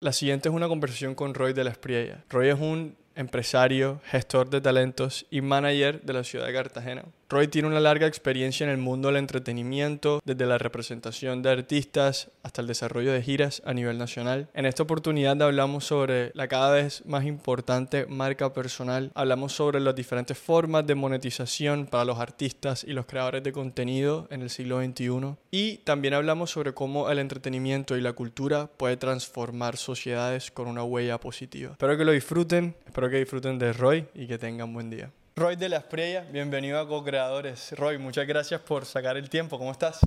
La siguiente es una conversación con Roy de la Espriella. Roy es un empresario, gestor de talentos y manager de la ciudad de Cartagena. Roy tiene una larga experiencia en el mundo del entretenimiento, desde la representación de artistas hasta el desarrollo de giras a nivel nacional. En esta oportunidad hablamos sobre la cada vez más importante marca personal, hablamos sobre las diferentes formas de monetización para los artistas y los creadores de contenido en el siglo XXI y también hablamos sobre cómo el entretenimiento y la cultura puede transformar sociedades con una huella positiva. Espero que lo disfruten, espero que disfruten de Roy y que tengan buen día. Roy de la Espriella, bienvenido a Co-Creadores. Roy, muchas gracias por sacar el tiempo. ¿Cómo estás?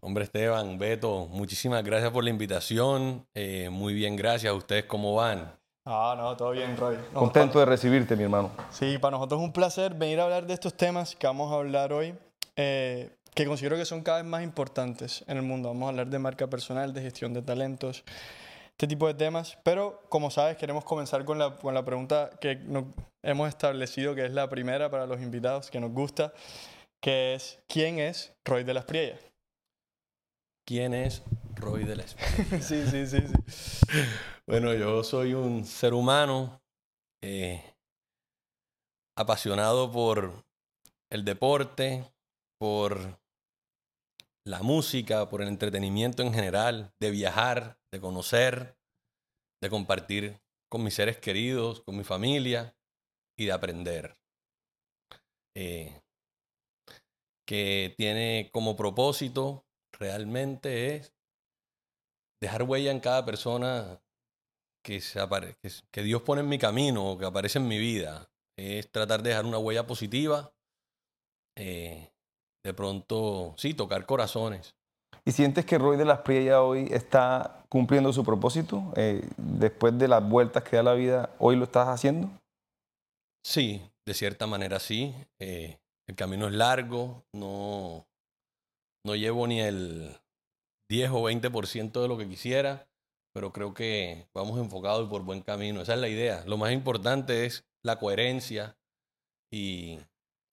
Hombre Esteban, Beto, muchísimas gracias por la invitación. Eh, muy bien, gracias. ¿Ustedes cómo van? Ah, no, todo bien, Roy. Contento de recibirte, mi hermano. Sí, para nosotros es un placer venir a hablar de estos temas que vamos a hablar hoy, eh, que considero que son cada vez más importantes en el mundo. Vamos a hablar de marca personal, de gestión de talentos, este tipo de temas. Pero, como sabes, queremos comenzar con la, con la pregunta que nos hemos establecido, que es la primera para los invitados, que nos gusta, que es, ¿quién es Roy de las Priellas? ¿Quién es Roy de la Espriella? sí, sí, sí, sí. Bueno, yo soy un ser humano eh, apasionado por el deporte, por la música, por el entretenimiento en general, de viajar, de conocer, de compartir con mis seres queridos, con mi familia y de aprender. Eh, que tiene como propósito realmente es dejar huella en cada persona que, se que, Dios pone en mi camino o que aparece en mi vida. Es tratar de dejar una huella positiva. Eh, de pronto, sí, tocar corazones. ¿Y sientes que Roy de las Priellas hoy está cumpliendo su propósito? Eh, después de las vueltas que da la vida, ¿hoy lo estás haciendo? Sí, de cierta manera sí. Eh, el camino es largo, no, no llevo ni el 10 o 20% de lo que quisiera, pero creo que vamos enfocados y por buen camino. Esa es la idea. Lo más importante es la coherencia y,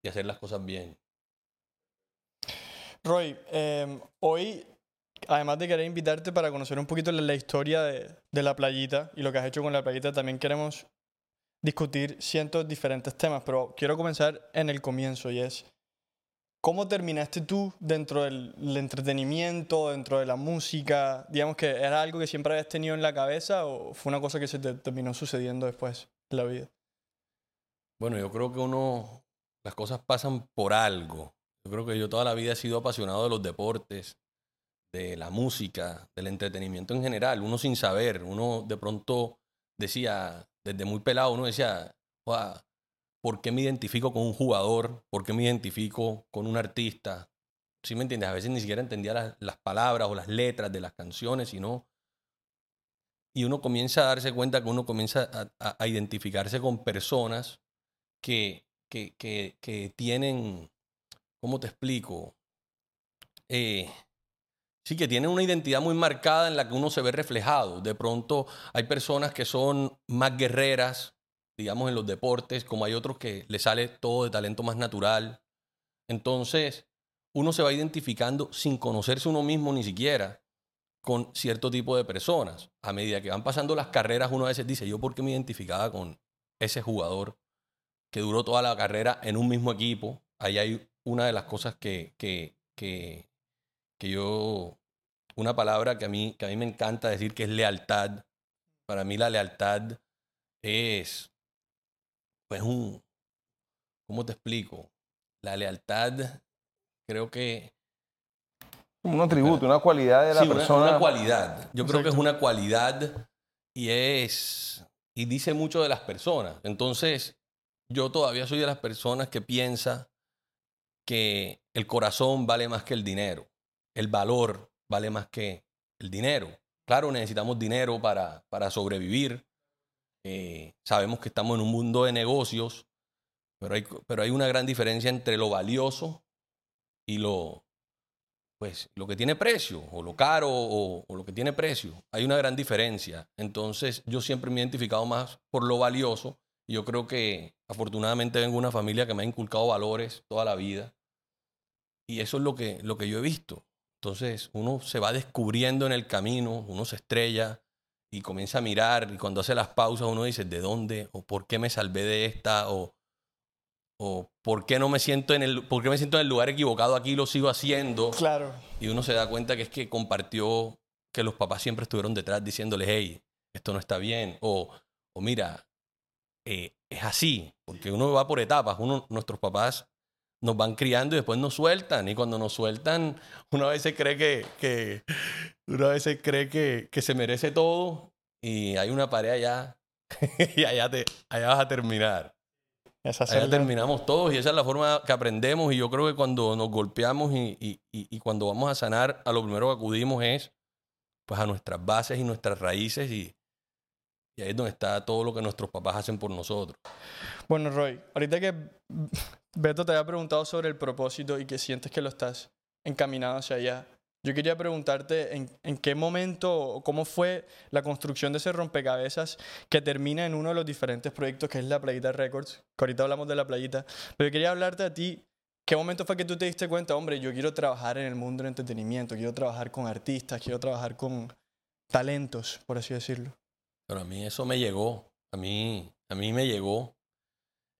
y hacer las cosas bien. Roy, eh, hoy, además de querer invitarte para conocer un poquito la, la historia de, la playita y lo que has hecho con la playita, también queremos discutir cientos diferentes temas, pero quiero comenzar en el comienzo y es, ¿cómo terminaste tú dentro del, entretenimiento, dentro de la música? Digamos que era algo que siempre habías tenido en la cabeza o fue una cosa que se te terminó sucediendo después en la vida? Bueno, yo creo que uno, las cosas pasan por algo. Yo creo que yo toda la vida he sido apasionado de los deportes, de la música, del entretenimiento en general. Uno sin saber, uno de pronto decía, desde muy pelado, uno decía, ¿por qué me identifico con un jugador? ¿Por qué me identifico con un artista? ¿Sí me entiendes? A veces ni siquiera entendía las, las palabras o las letras de las canciones, sino... Y uno comienza a darse cuenta que uno comienza a, a, identificarse con personas que, que, que, que tienen ¿cómo te explico? Eh, sí, que tienen una identidad muy marcada en la que uno se ve reflejado. De pronto hay personas que son más guerreras, digamos, en los deportes, como hay otros que le sale todo de talento más natural. Entonces, uno se va identificando sin conocerse uno mismo ni siquiera con cierto tipo de personas. A medida que van pasando las carreras, uno a veces dice, yo por qué me identificaba con ese jugador que duró toda la carrera en un mismo equipo. Ahí hay una de las cosas que, que, que, que, yo, una palabra que a, mí, que a mí me encanta decir que es lealtad. Para mí la lealtad es, pues un, ¿cómo te explico? La lealtad creo que... Un atributo, una cualidad de la sí, persona. Una, una cualidad. Yo Exacto. creo que es una cualidad y es... Y dice mucho de las personas. Entonces, yo todavía soy de las personas que piensa que el corazón vale más que el dinero, el valor vale más que el dinero. Claro, necesitamos dinero para, para sobrevivir. Eh, sabemos que estamos en un mundo de negocios, pero hay, pero hay una gran diferencia entre lo valioso y lo, pues, lo que tiene precio, o lo caro, o, lo que tiene precio. Hay una gran diferencia. Entonces, yo siempre me he identificado más por lo valioso yo creo que afortunadamente vengo de una familia que me ha inculcado valores toda la vida. Y eso es lo que, lo que yo he visto. Entonces uno se va descubriendo en el camino, uno se estrella y comienza a mirar y cuando hace las pausas uno dice, ¿de dónde? ¿O por qué me salvé de esta? ¿O, o por qué no me siento en el, por qué me siento en el lugar equivocado aquí y lo sigo haciendo? Claro. Y uno se da cuenta que es que compartió que los papás siempre estuvieron detrás diciéndoles, hey, esto no está bien. O, o mira, eh, es así, porque uno va por etapas. Uno, nuestros papás nos van criando y después nos sueltan. Y cuando nos sueltan, uno a veces cree que, que uno a veces cree que, que se merece todo y hay una pared allá y allá, te, allá vas a terminar. Esa Allá terminamos todos y esa es la forma que aprendemos y yo creo que cuando nos golpeamos y, y- y- y cuando vamos a sanar, a lo primero que acudimos es pues a nuestras bases y nuestras raíces y, y ahí es donde está todo lo que nuestros papás hacen por nosotros. Bueno, Roy, ahorita que Beto te había preguntado sobre el propósito y que sientes que lo estás encaminado hacia allá, yo quería preguntarte en, en qué momento o cómo fue la construcción de ese rompecabezas que termina en uno de los diferentes proyectos que es la Playita Records, que ahorita hablamos de la playita, pero yo quería hablarte a ti, ¿qué momento fue que tú te diste cuenta, hombre, yo quiero trabajar en el mundo del entretenimiento, quiero trabajar con artistas, quiero trabajar con talentos, por así decirlo? Pero a mí eso me llegó, a mí, a mí me llegó.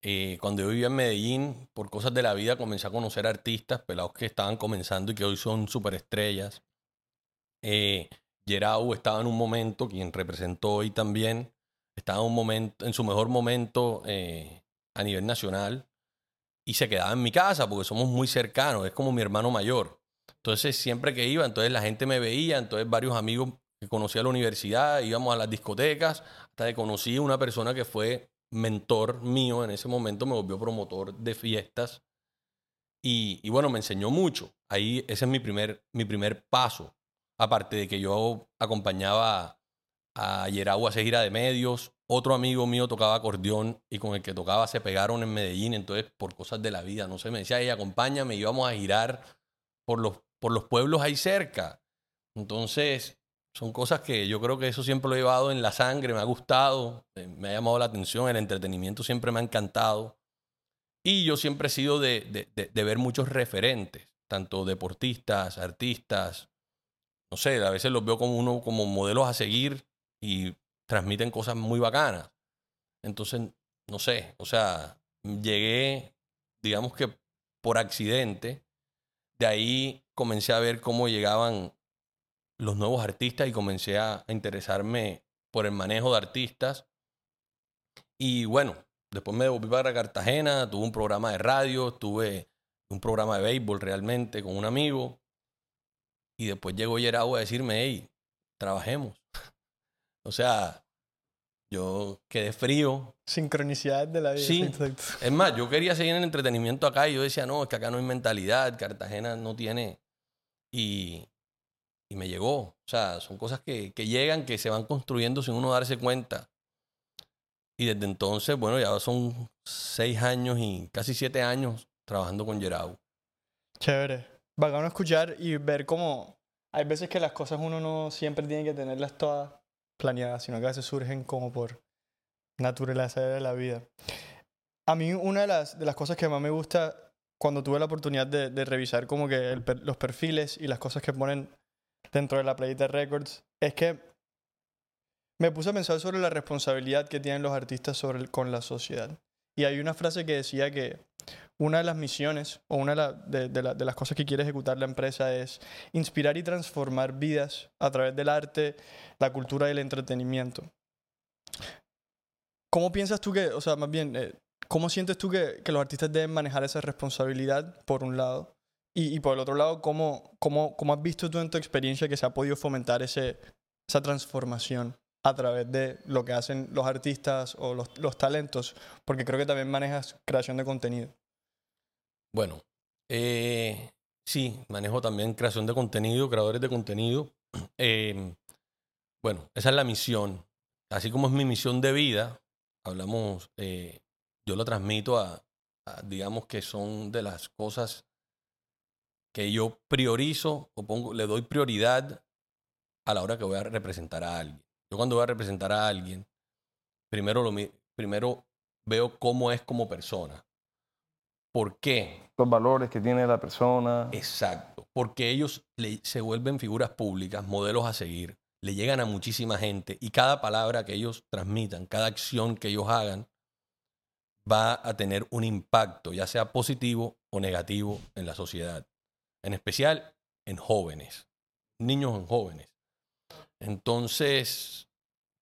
Eh, cuando yo vivía en Medellín, por cosas de la vida, comencé a conocer artistas, pelados que estaban comenzando y que hoy son superestrellas. Eh, Gerau estaba en un momento, quien representó hoy también, estaba en, un momento, en su mejor momento eh, a nivel nacional y se quedaba en mi casa porque somos muy cercanos, es como mi hermano mayor. Entonces, siempre que iba, entonces la gente me veía, entonces varios amigos conocí a la universidad, íbamos a las discotecas, hasta que conocí una persona que fue mentor mío en ese momento, me volvió promotor de fiestas y, y bueno, me enseñó mucho. Ahí ese es mi primer, mi primer paso. Aparte de que yo acompañaba a Yerau a hacer gira de medios, otro amigo mío tocaba acordeón y con el que tocaba se pegaron en Medellín, entonces por cosas de la vida, no sé, me decía, ella acompáñame, íbamos a girar por los, por los pueblos ahí cerca. Entonces, son cosas que yo creo que eso siempre lo he llevado en la sangre, me ha gustado, eh, me ha llamado la atención, el entretenimiento siempre me ha encantado. Y yo siempre he sido de, de- de- de ver muchos referentes, tanto deportistas, artistas, no sé, a veces los veo como uno, como modelos a seguir y transmiten cosas muy bacanas. Entonces, no sé, o sea, llegué, digamos que por accidente, de ahí comencé a ver cómo llegaban los nuevos artistas y comencé a, interesarme por el manejo de artistas. Y bueno, después me devolví para Cartagena, tuve un programa de radio, tuve un programa de béisbol realmente con un amigo. Y después llegó Yerau a decirme, hey, trabajemos. o sea, yo quedé frío. Sincronicidad de la vida. Sí. exacto. Es más, yo quería seguir en el entretenimiento acá y yo decía, no, es que acá no hay mentalidad, Cartagena no tiene... Y, y me llegó. O sea, son cosas que, que llegan, que se van construyendo sin uno darse cuenta. Y desde entonces, bueno, ya son seis años y casi siete años trabajando con Gerau. Chévere. Bacano escuchar y ver cómo hay veces que las cosas uno no siempre tiene que tenerlas todas planeadas, sino que a veces surgen como por naturaleza de la vida. A mí una de las, de las cosas que más me gusta cuando tuve la oportunidad de, revisar como que los perfiles y las cosas que ponen dentro de la Playita Records es que me puse a pensar sobre la responsabilidad que tienen los artistas sobre el- con la sociedad. Y hay una frase que decía que una de las misiones o una de, la- de- de la- de las cosas que quiere ejecutar la empresa es inspirar y transformar vidas a través del arte, la cultura y el entretenimiento. ¿Cómo piensas tú que, o sea, más bien, eh, cómo sientes tú que, que los artistas deben manejar esa responsabilidad, por un lado? Y, y por el otro lado, ¿cómo, cómo, cómo has visto tú en tu experiencia que se ha podido fomentar ese, esa transformación a través de lo que hacen los artistas o los, los talentos? Porque creo que también manejas creación de contenido. Bueno, eh, sí, manejo también creación de contenido, creadores de contenido. Eh, bueno, esa es la misión. Así como es mi misión de vida, hablamos, eh, yo lo transmito a, a, digamos que son de las cosas que yo priorizo o pongo, le doy prioridad a la hora que voy a representar a alguien. Yo cuando voy a representar a alguien, primero, lo, primero veo cómo es como persona. ¿Por qué? Los valores que tiene la persona. Exacto. Porque ellos le- se vuelven figuras públicas, modelos a seguir. le llegan a muchísima gente y cada palabra que ellos transmitan, cada acción que ellos hagan, va a tener un impacto, ya sea positivo o negativo en la sociedad, en especial en jóvenes, niños en jóvenes. Entonces,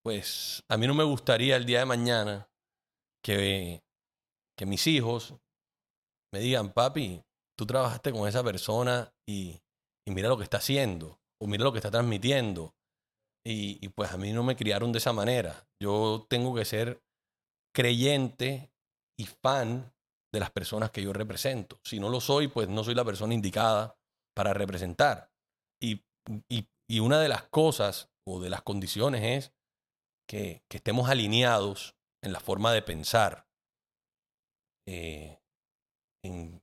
pues a mí no me gustaría el día de mañana que, que mis hijos me digan, papi, tú trabajaste con esa persona y, y mira lo que está haciendo, o mira lo que está transmitiendo. Y, y, pues a mí no me criaron de esa manera. Yo tengo que ser creyente y fan de las personas que yo represento. Si no lo soy, pues no soy la persona indicada para representar. Y, y, y una de las cosas o de las condiciones es que, que estemos alineados en la forma de pensar. Eh, en,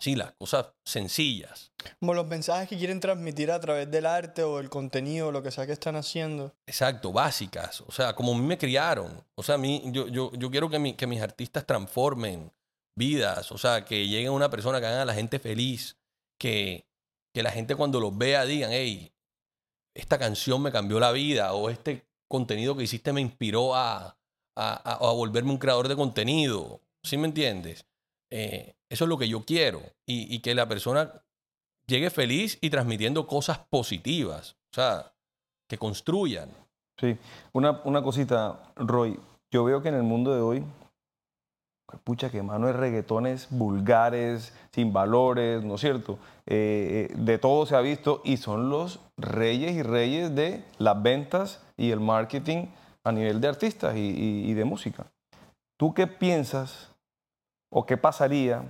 sí, las cosas sencillas. Como los mensajes que quieren transmitir a través del arte o el contenido, lo que sea que están haciendo. Exacto, básicas. O sea, como a mí me criaron. O sea, a mí, yo, yo, yo quiero que, mi, que mis artistas transformen vidas. O sea, que lleguen a una persona que hagan a la gente feliz. Que, que la gente cuando los vea digan, hey, esta canción me cambió la vida. O este contenido que hiciste me inspiró a, a, a, a volverme un creador de contenido. ¿Sí me entiendes? Eh, eso es lo que yo quiero. Y, y, que la persona llegue feliz y transmitiendo cosas positivas. O sea, que construyan. Sí. Una, una cosita, Roy. Yo veo que en el mundo de hoy, pucha, que mano de reggaetones vulgares, sin valores, ¿no es cierto? Eh, de todo se ha visto y son los reyes y reyes de las ventas y el marketing a nivel de artistas y, de música. ¿Tú qué piensas o qué pasaría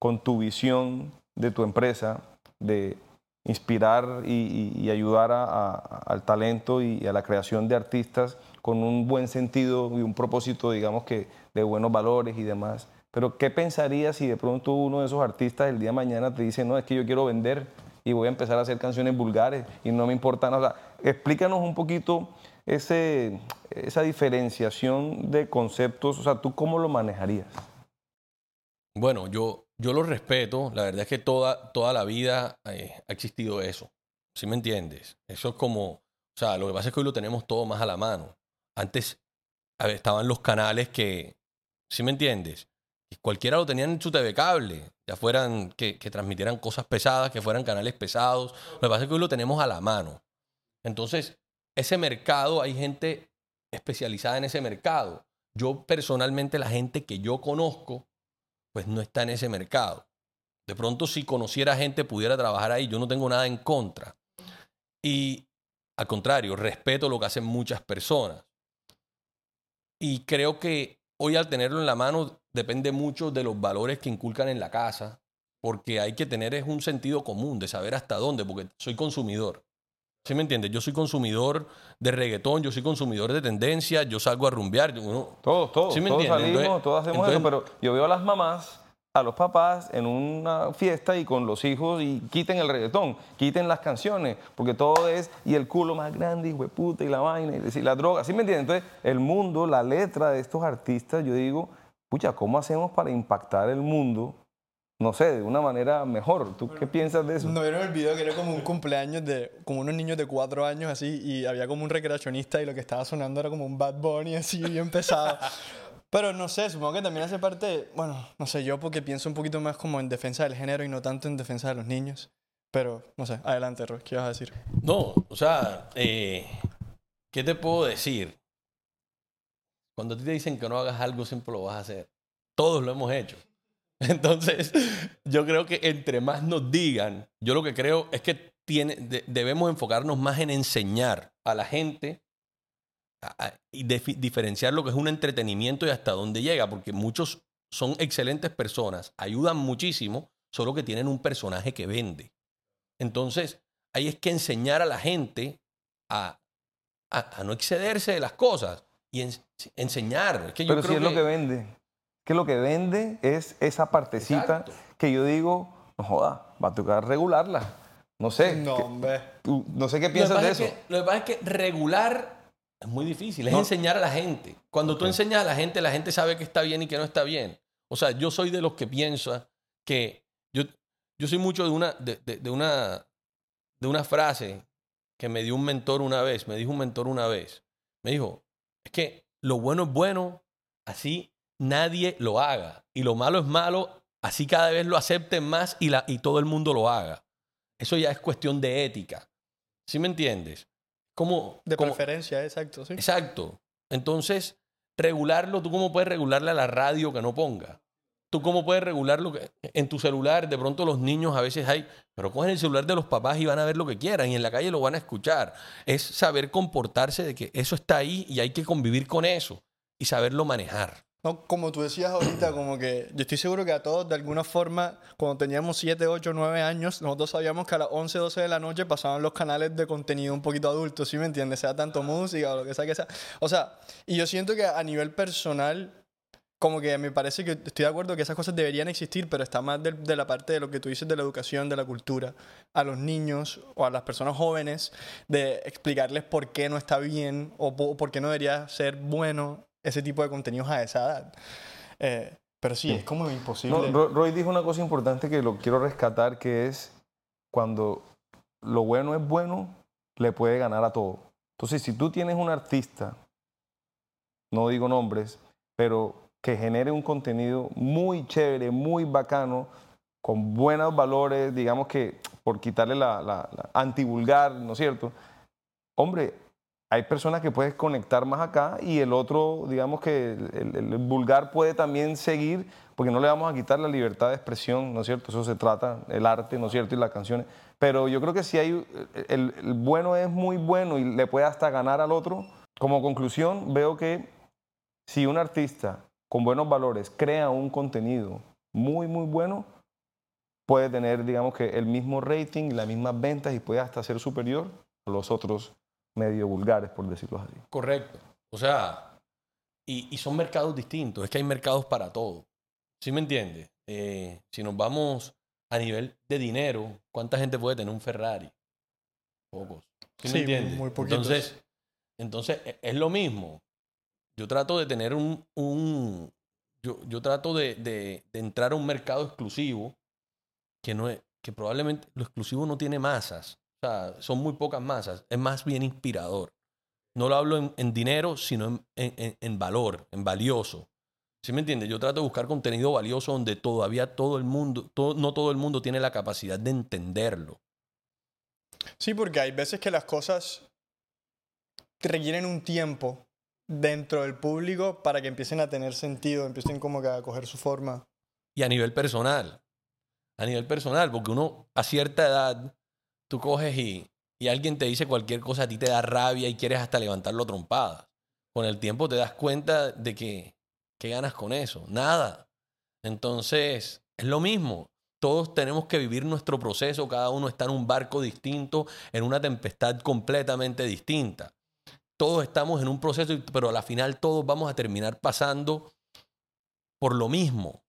con tu visión de tu empresa de inspirar y, ayudar al talento y a la creación de artistas con un buen sentido y un propósito, digamos que de buenos valores y demás. Pero ¿qué pensarías si de pronto uno de esos artistas el día de mañana te dice, no, es que yo quiero vender y voy a empezar a hacer canciones vulgares y no me importa nada? Explícanos un poquito esa diferenciación de conceptos, o sea, ¿tú cómo lo manejarías? Bueno, yo, yo lo respeto. La verdad es que toda, toda la vida eh, ha existido eso. ¿Sí me entiendes? Eso es como, o sea, lo que pasa es que hoy lo tenemos todo más a la mano. Antes estaban los canales que, ¿sí me entiendes? Y cualquiera lo tenía en su TV cable, ya fueran que, que transmitieran cosas pesadas, que fueran canales pesados. Lo que pasa es que hoy lo tenemos a la mano. Entonces, ese mercado, hay gente especializada en ese mercado. Yo personalmente, la gente que yo conozco, pues no está en ese mercado. De pronto, si conociera gente, pudiera trabajar ahí. Yo no tengo nada en contra. Y al contrario, respeto lo que hacen muchas personas. Y creo que hoy al tenerlo en la mano depende mucho de los valores que inculcan en la casa, porque hay que tener es un sentido común de saber hasta dónde, porque soy consumidor. ¿Sí me entiendes? Yo soy consumidor de reggaetón, yo soy consumidor de tendencia, yo salgo a rumbear. Uno, todos, todos, ¿sí me todos entiendes? salimos, Entonces- todos hacemos entonces- eso, pero yo veo a las mamás, a los papás en una fiesta y con los hijos y quiten el reggaetón, quiten las canciones, porque todo es, y el culo más grande, y puta, y la vaina, y decir, la droga, ¿sí me entiendes? Entonces, el mundo, la letra de estos artistas, yo digo, pucha, ¿cómo hacemos para impactar el mundo? No sé, de una manera mejor. ¿Tú qué piensas de eso? ¿No vieron el video que era como un cumpleaños de como unos niños de cuatro años así y había como un recreacionista y lo que estaba sonando era como un Bad Bunny así bien pesado? Pero no sé, supongo que también hace parte, bueno, no sé, yo porque pienso un poquito más como en defensa del género y no tanto en defensa de los niños. Pero, no sé, adelante, Roy, ¿qué ibas a decir? No, o sea, eh, ¿qué te puedo decir? Cuando a ti te dicen que no hagas algo, siempre lo vas a hacer. Todos lo hemos hecho. Entonces, yo creo que entre más nos digan, yo lo que creo es que tiene, de- debemos enfocarnos más en enseñar a la gente y diferenciar lo que es un entretenimiento y hasta dónde llega, porque muchos son excelentes personas, ayudan muchísimo, solo que tienen un personaje que vende. Entonces, ahí es que enseñar a la gente a, a- a no excederse de las cosas y en- enseñar. Es que yo Pero si creo es lo que vende. Que lo que vende es esa partecita Exacto. que yo digo, no joda, va a tocar regularla. No sé. No, ¿qué- hombre. tú- no sé qué piensas de es eso. que- lo que pasa es que regular es muy difícil, es No. enseñar a la gente. Cuando tú enseñas a la gente, la gente sabe que está bien y que no está bien. O sea, yo soy de los que piensa que yo, yo soy mucho de una, de, de- de una, de una frase que me dio un mentor una vez, me dijo un mentor una vez, me dijo, es que lo bueno es bueno, así nadie lo haga. Y lo malo es malo, así cada vez lo acepten más y, la, y todo el mundo lo haga. Eso ya es cuestión de ética. ¿Sí me entiendes? Como, De como- preferencia, exacto, sí. Exacto. Entonces, regularlo, ¿tú cómo puedes regularle a la radio que no ponga? ¿Tú cómo puedes regularlo que, en tu celular? De pronto los niños a veces hay, pero cogen el celular de los papás y van a ver lo que quieran y en la calle lo van a escuchar. Es saber comportarse de que eso está ahí y hay que convivir con eso y saberlo manejar. No, como tú decías ahorita, como que yo estoy seguro que a todos, de alguna forma, cuando teníamos 7, 8, 9 años, nosotros sabíamos que a las 11, 12 de la noche pasaban los canales de contenido un poquito adulto, ¿sí me entiendes? Sea tanto música o lo que sea que sea. O sea, y yo siento que a nivel personal, como que me parece que estoy de acuerdo que esas cosas deberían existir, pero está más del- de, la parte de lo que tú dices de la educación, de la cultura, a los niños o a las personas jóvenes, de explicarles por qué no está bien o po- por qué no debería ser bueno ese tipo de contenidos a esa edad. Eh, pero sí, es como imposible. No, Ro- Roy dijo una cosa importante que lo quiero rescatar, que es cuando lo bueno es bueno, le puede ganar a todo. Entonces, si tú tienes un artista, no digo nombres, pero que genere un contenido muy chévere, muy bacano, con buenos valores, digamos que por quitarle la, la, la antivulgar, ¿no es cierto? Hombre, hay personas que puedes conectar más acá y el otro, digamos que el, vulgar puede también seguir, porque no le vamos a quitar la libertad de expresión, ¿no es cierto? Eso se trata, el arte, ¿no es cierto? Y las canciones. Pero yo creo que si hay, el, el bueno es muy bueno y le puede hasta ganar al otro. Como conclusión, veo que si un artista con buenos valores crea un contenido muy, muy bueno, puede tener, digamos que, el mismo rating, las mismas ventas y puede hasta ser superior a los otros medio vulgares, por decirlo así. Correcto. O sea, y, y son mercados distintos. Es que hay mercados para todo. ¿Sí me entiendes? Eh, si nos vamos a nivel de dinero, ¿cuánta gente puede tener un Ferrari? Pocos. ¿Sí, Sí, me entiendes? muy poquitos. Entonces, entonces e- es lo mismo. Yo trato de tener un... un- yo, yo trato de, de- de entrar a un mercado exclusivo que, no es, que probablemente lo exclusivo no tiene masas. O sea, son muy pocas masas. Es más bien inspirador. No lo hablo en, en dinero, sino en, en- en- en valor, en valioso. ¿Sí me entiendes? Yo trato de buscar contenido valioso donde todavía todo el mundo, todo- no todo el mundo tiene la capacidad de entenderlo. Sí, porque hay veces que las cosas requieren un tiempo dentro del público para que empiecen a tener sentido, empiecen como que a coger su forma. Y a nivel personal. A nivel personal, porque uno a cierta edad, tú coges y, y alguien te dice cualquier cosa, a ti te da rabia y quieres hasta levantarlo trompadas. Con el tiempo te das cuenta de que, ¿qué ganas con eso? Nada. Entonces, es lo mismo. Todos tenemos que vivir nuestro proceso, cada uno está en un barco distinto, en una tempestad completamente distinta. Todos estamos en un proceso, pero a la final todos vamos a terminar pasando por lo mismo,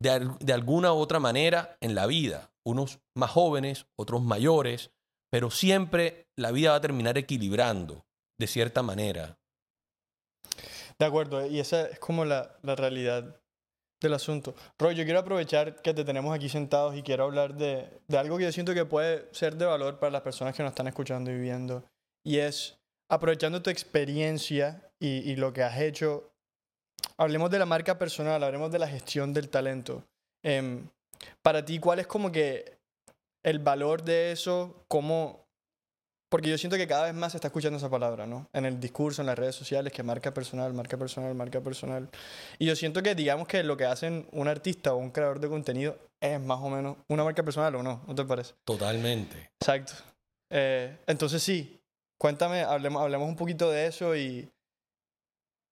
de, de alguna u otra manera en la vida. Unos más jóvenes, otros mayores, pero siempre la vida va a terminar equilibrando de cierta manera. De acuerdo, y esa es como la, realidad del asunto. Roy, yo quiero aprovechar que te tenemos aquí sentados y quiero hablar de, algo que yo siento que puede ser de valor para las personas que nos están escuchando y viendo. Y es, aprovechando tu experiencia y, lo que has hecho, hablemos de la marca personal, hablemos de la gestión del talento. Em, para ti, ¿cuál es como que el valor de eso? ¿Cómo, porque yo siento que cada vez más se está escuchando esa palabra, ¿no? En el discurso, en las redes sociales, que marca personal, marca personal, marca personal. Y yo siento que, digamos que lo que hacen un artista o un creador de contenido es más o menos una marca personal o no, ¿no te parece? Totalmente. Exacto. Eh, entonces sí, cuéntame, hablemos, hablemos un poquito de eso y,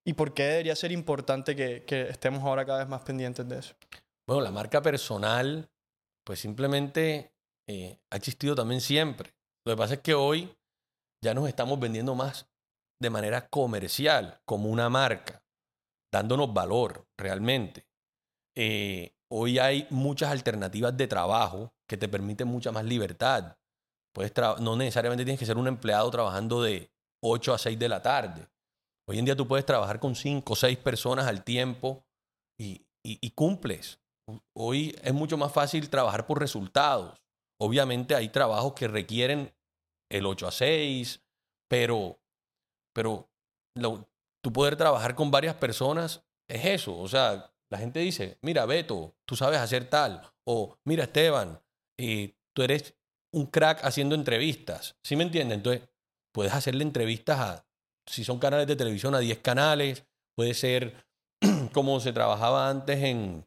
y por qué debería ser importante que, que estemos ahora cada vez más pendientes de eso. Bueno, la marca personal, pues simplemente eh, ha existido también siempre. Lo que pasa es que hoy ya nos estamos vendiendo más de manera comercial, como una marca, dándonos valor realmente. Eh, hoy hay muchas alternativas de trabajo que te permiten mucha más libertad. Puedes no necesariamente tienes que ser un empleado trabajando de 8 a 6 de la tarde. Hoy en día tú puedes trabajar con 5 o 6 personas al tiempo y- y cumples. Hoy es mucho más fácil trabajar por resultados. Obviamente hay trabajos que requieren el 8 a 6, pero, pero tú poder trabajar con varias personas es eso. O sea, la gente dice, mira, Beto, tú sabes hacer tal. O, mira, Esteban, eh, tú eres un crack haciendo entrevistas. ¿Sí me entiendes? Entonces, puedes hacerle entrevistas a, si son canales de televisión, a 10 canales. Puede ser como se trabajaba antes en,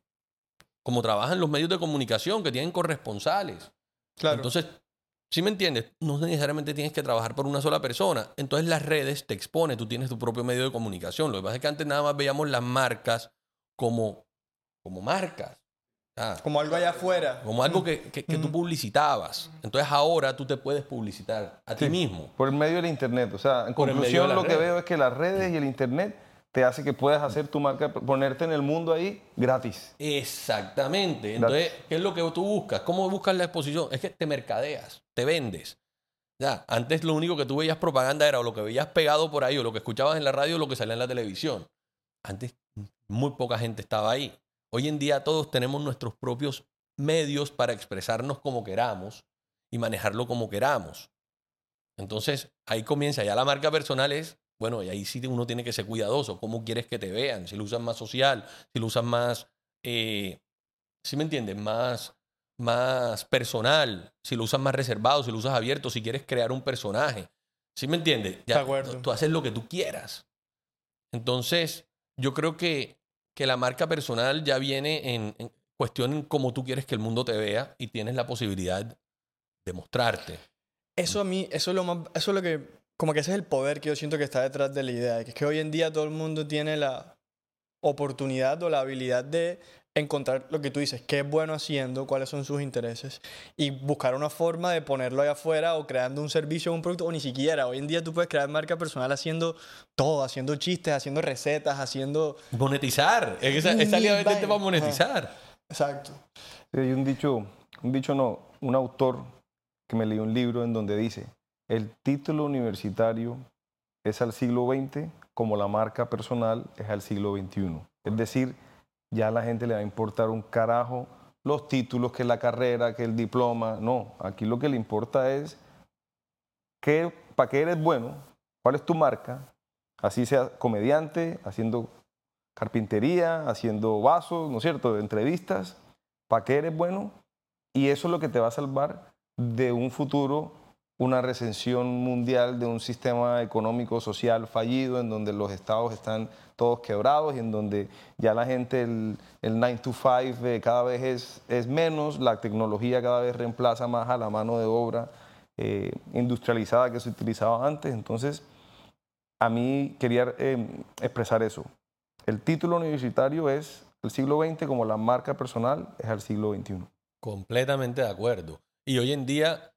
como trabajan los medios de comunicación, que tienen corresponsales. Claro. Entonces, ¿sí me entiendes? No necesariamente tienes que trabajar por una sola persona. Entonces las redes te exponen, tú tienes tu propio medio de comunicación. Lo que pasa es que antes nada más veíamos las marcas como, como marcas. Ah, como algo allá afuera. como algo que, que- que tú Mm. publicitabas. Entonces ahora tú te puedes publicitar a ti Sí. mismo. Por el medio del Internet. O sea, en Por conclusión, lo que veo es que las redes y el Internet te hace que puedas hacer tu marca, ponerte en el mundo ahí gratis. Exactamente. Entonces, ¿qué es lo que tú buscas? ¿Cómo buscas la exposición? Es que te mercadeas, te vendes. Ya, antes lo único que tú veías propaganda era o lo que veías pegado por ahí, o lo que escuchabas en la radio, o lo que salía en la televisión. Antes muy poca gente estaba ahí. Hoy en día todos tenemos nuestros propios medios para expresarnos como queramos y manejarlo como queramos. Entonces, ahí comienza ya la marca personal es, bueno, y ahí sí uno tiene que ser cuidadoso. ¿Cómo quieres que te vean? Si lo usas más social, si lo usas más, eh, ¿sí me entiendes? Más, más personal, si lo usas más reservado, si lo usas abierto, si quieres crear un personaje. ¿Sí me entiendes? Ya, De acuerdo. Tú, haces lo que tú quieras. Entonces, yo creo que, que la marca personal ya viene en, en cuestión en cómo tú quieres que el mundo te vea y tienes la posibilidad de mostrarte. Eso a mí, eso es lo más, eso es lo que, como que ese es el poder que yo siento que está detrás de la idea, que es que hoy en día todo el mundo tiene la oportunidad o la habilidad de encontrar lo que tú dices, qué es bueno haciendo, cuáles son sus intereses y buscar una forma de ponerlo allá afuera o creando un servicio o un producto o ni siquiera. Hoy en día tú puedes crear marca personal haciendo todo, haciendo chistes, haciendo recetas, haciendo... Monetizar. Esa, esa línea de vainas. para monetizar. Exacto. Sí, Hay un dicho, un dicho no, un autor que me leí un libro en donde dice, el título universitario es al siglo XX como la marca personal es al siglo XXI. Es decir, ya a la gente le va a importar un carajo los títulos, que la carrera, que el diploma. No, aquí lo que le importa es qué, para qué eres bueno, cuál es tu marca, así sea comediante, haciendo carpintería, haciendo vasos, ¿no es cierto?, entrevistas, para qué eres bueno y eso es lo que te va a salvar de un futuro, una recesión mundial, de un sistema económico, social fallido, en donde los estados están todos quebrados y en donde ya la gente, el, el 9 to 5 eh, cada vez es, es menos, la tecnología cada vez reemplaza más a la mano de obra eh, industrializada que se utilizaba antes. Entonces, a mí quería eh, expresar eso. El título universitario es el siglo XX como la marca personal es al siglo XXI. Completamente de acuerdo. Y hoy en día,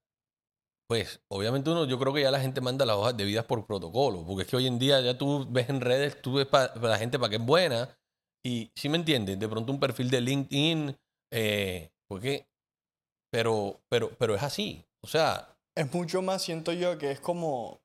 pues, obviamente uno, yo creo que ya la gente manda las hojas de vidas por protocolo, porque es que hoy en día ya tú ves en redes, tú ves para la gente para que es buena, y si me entiendes, de pronto un perfil de LinkedIn, eh, porque, pero, pero, pero es así. O sea, Es mucho más, siento yo, que es como.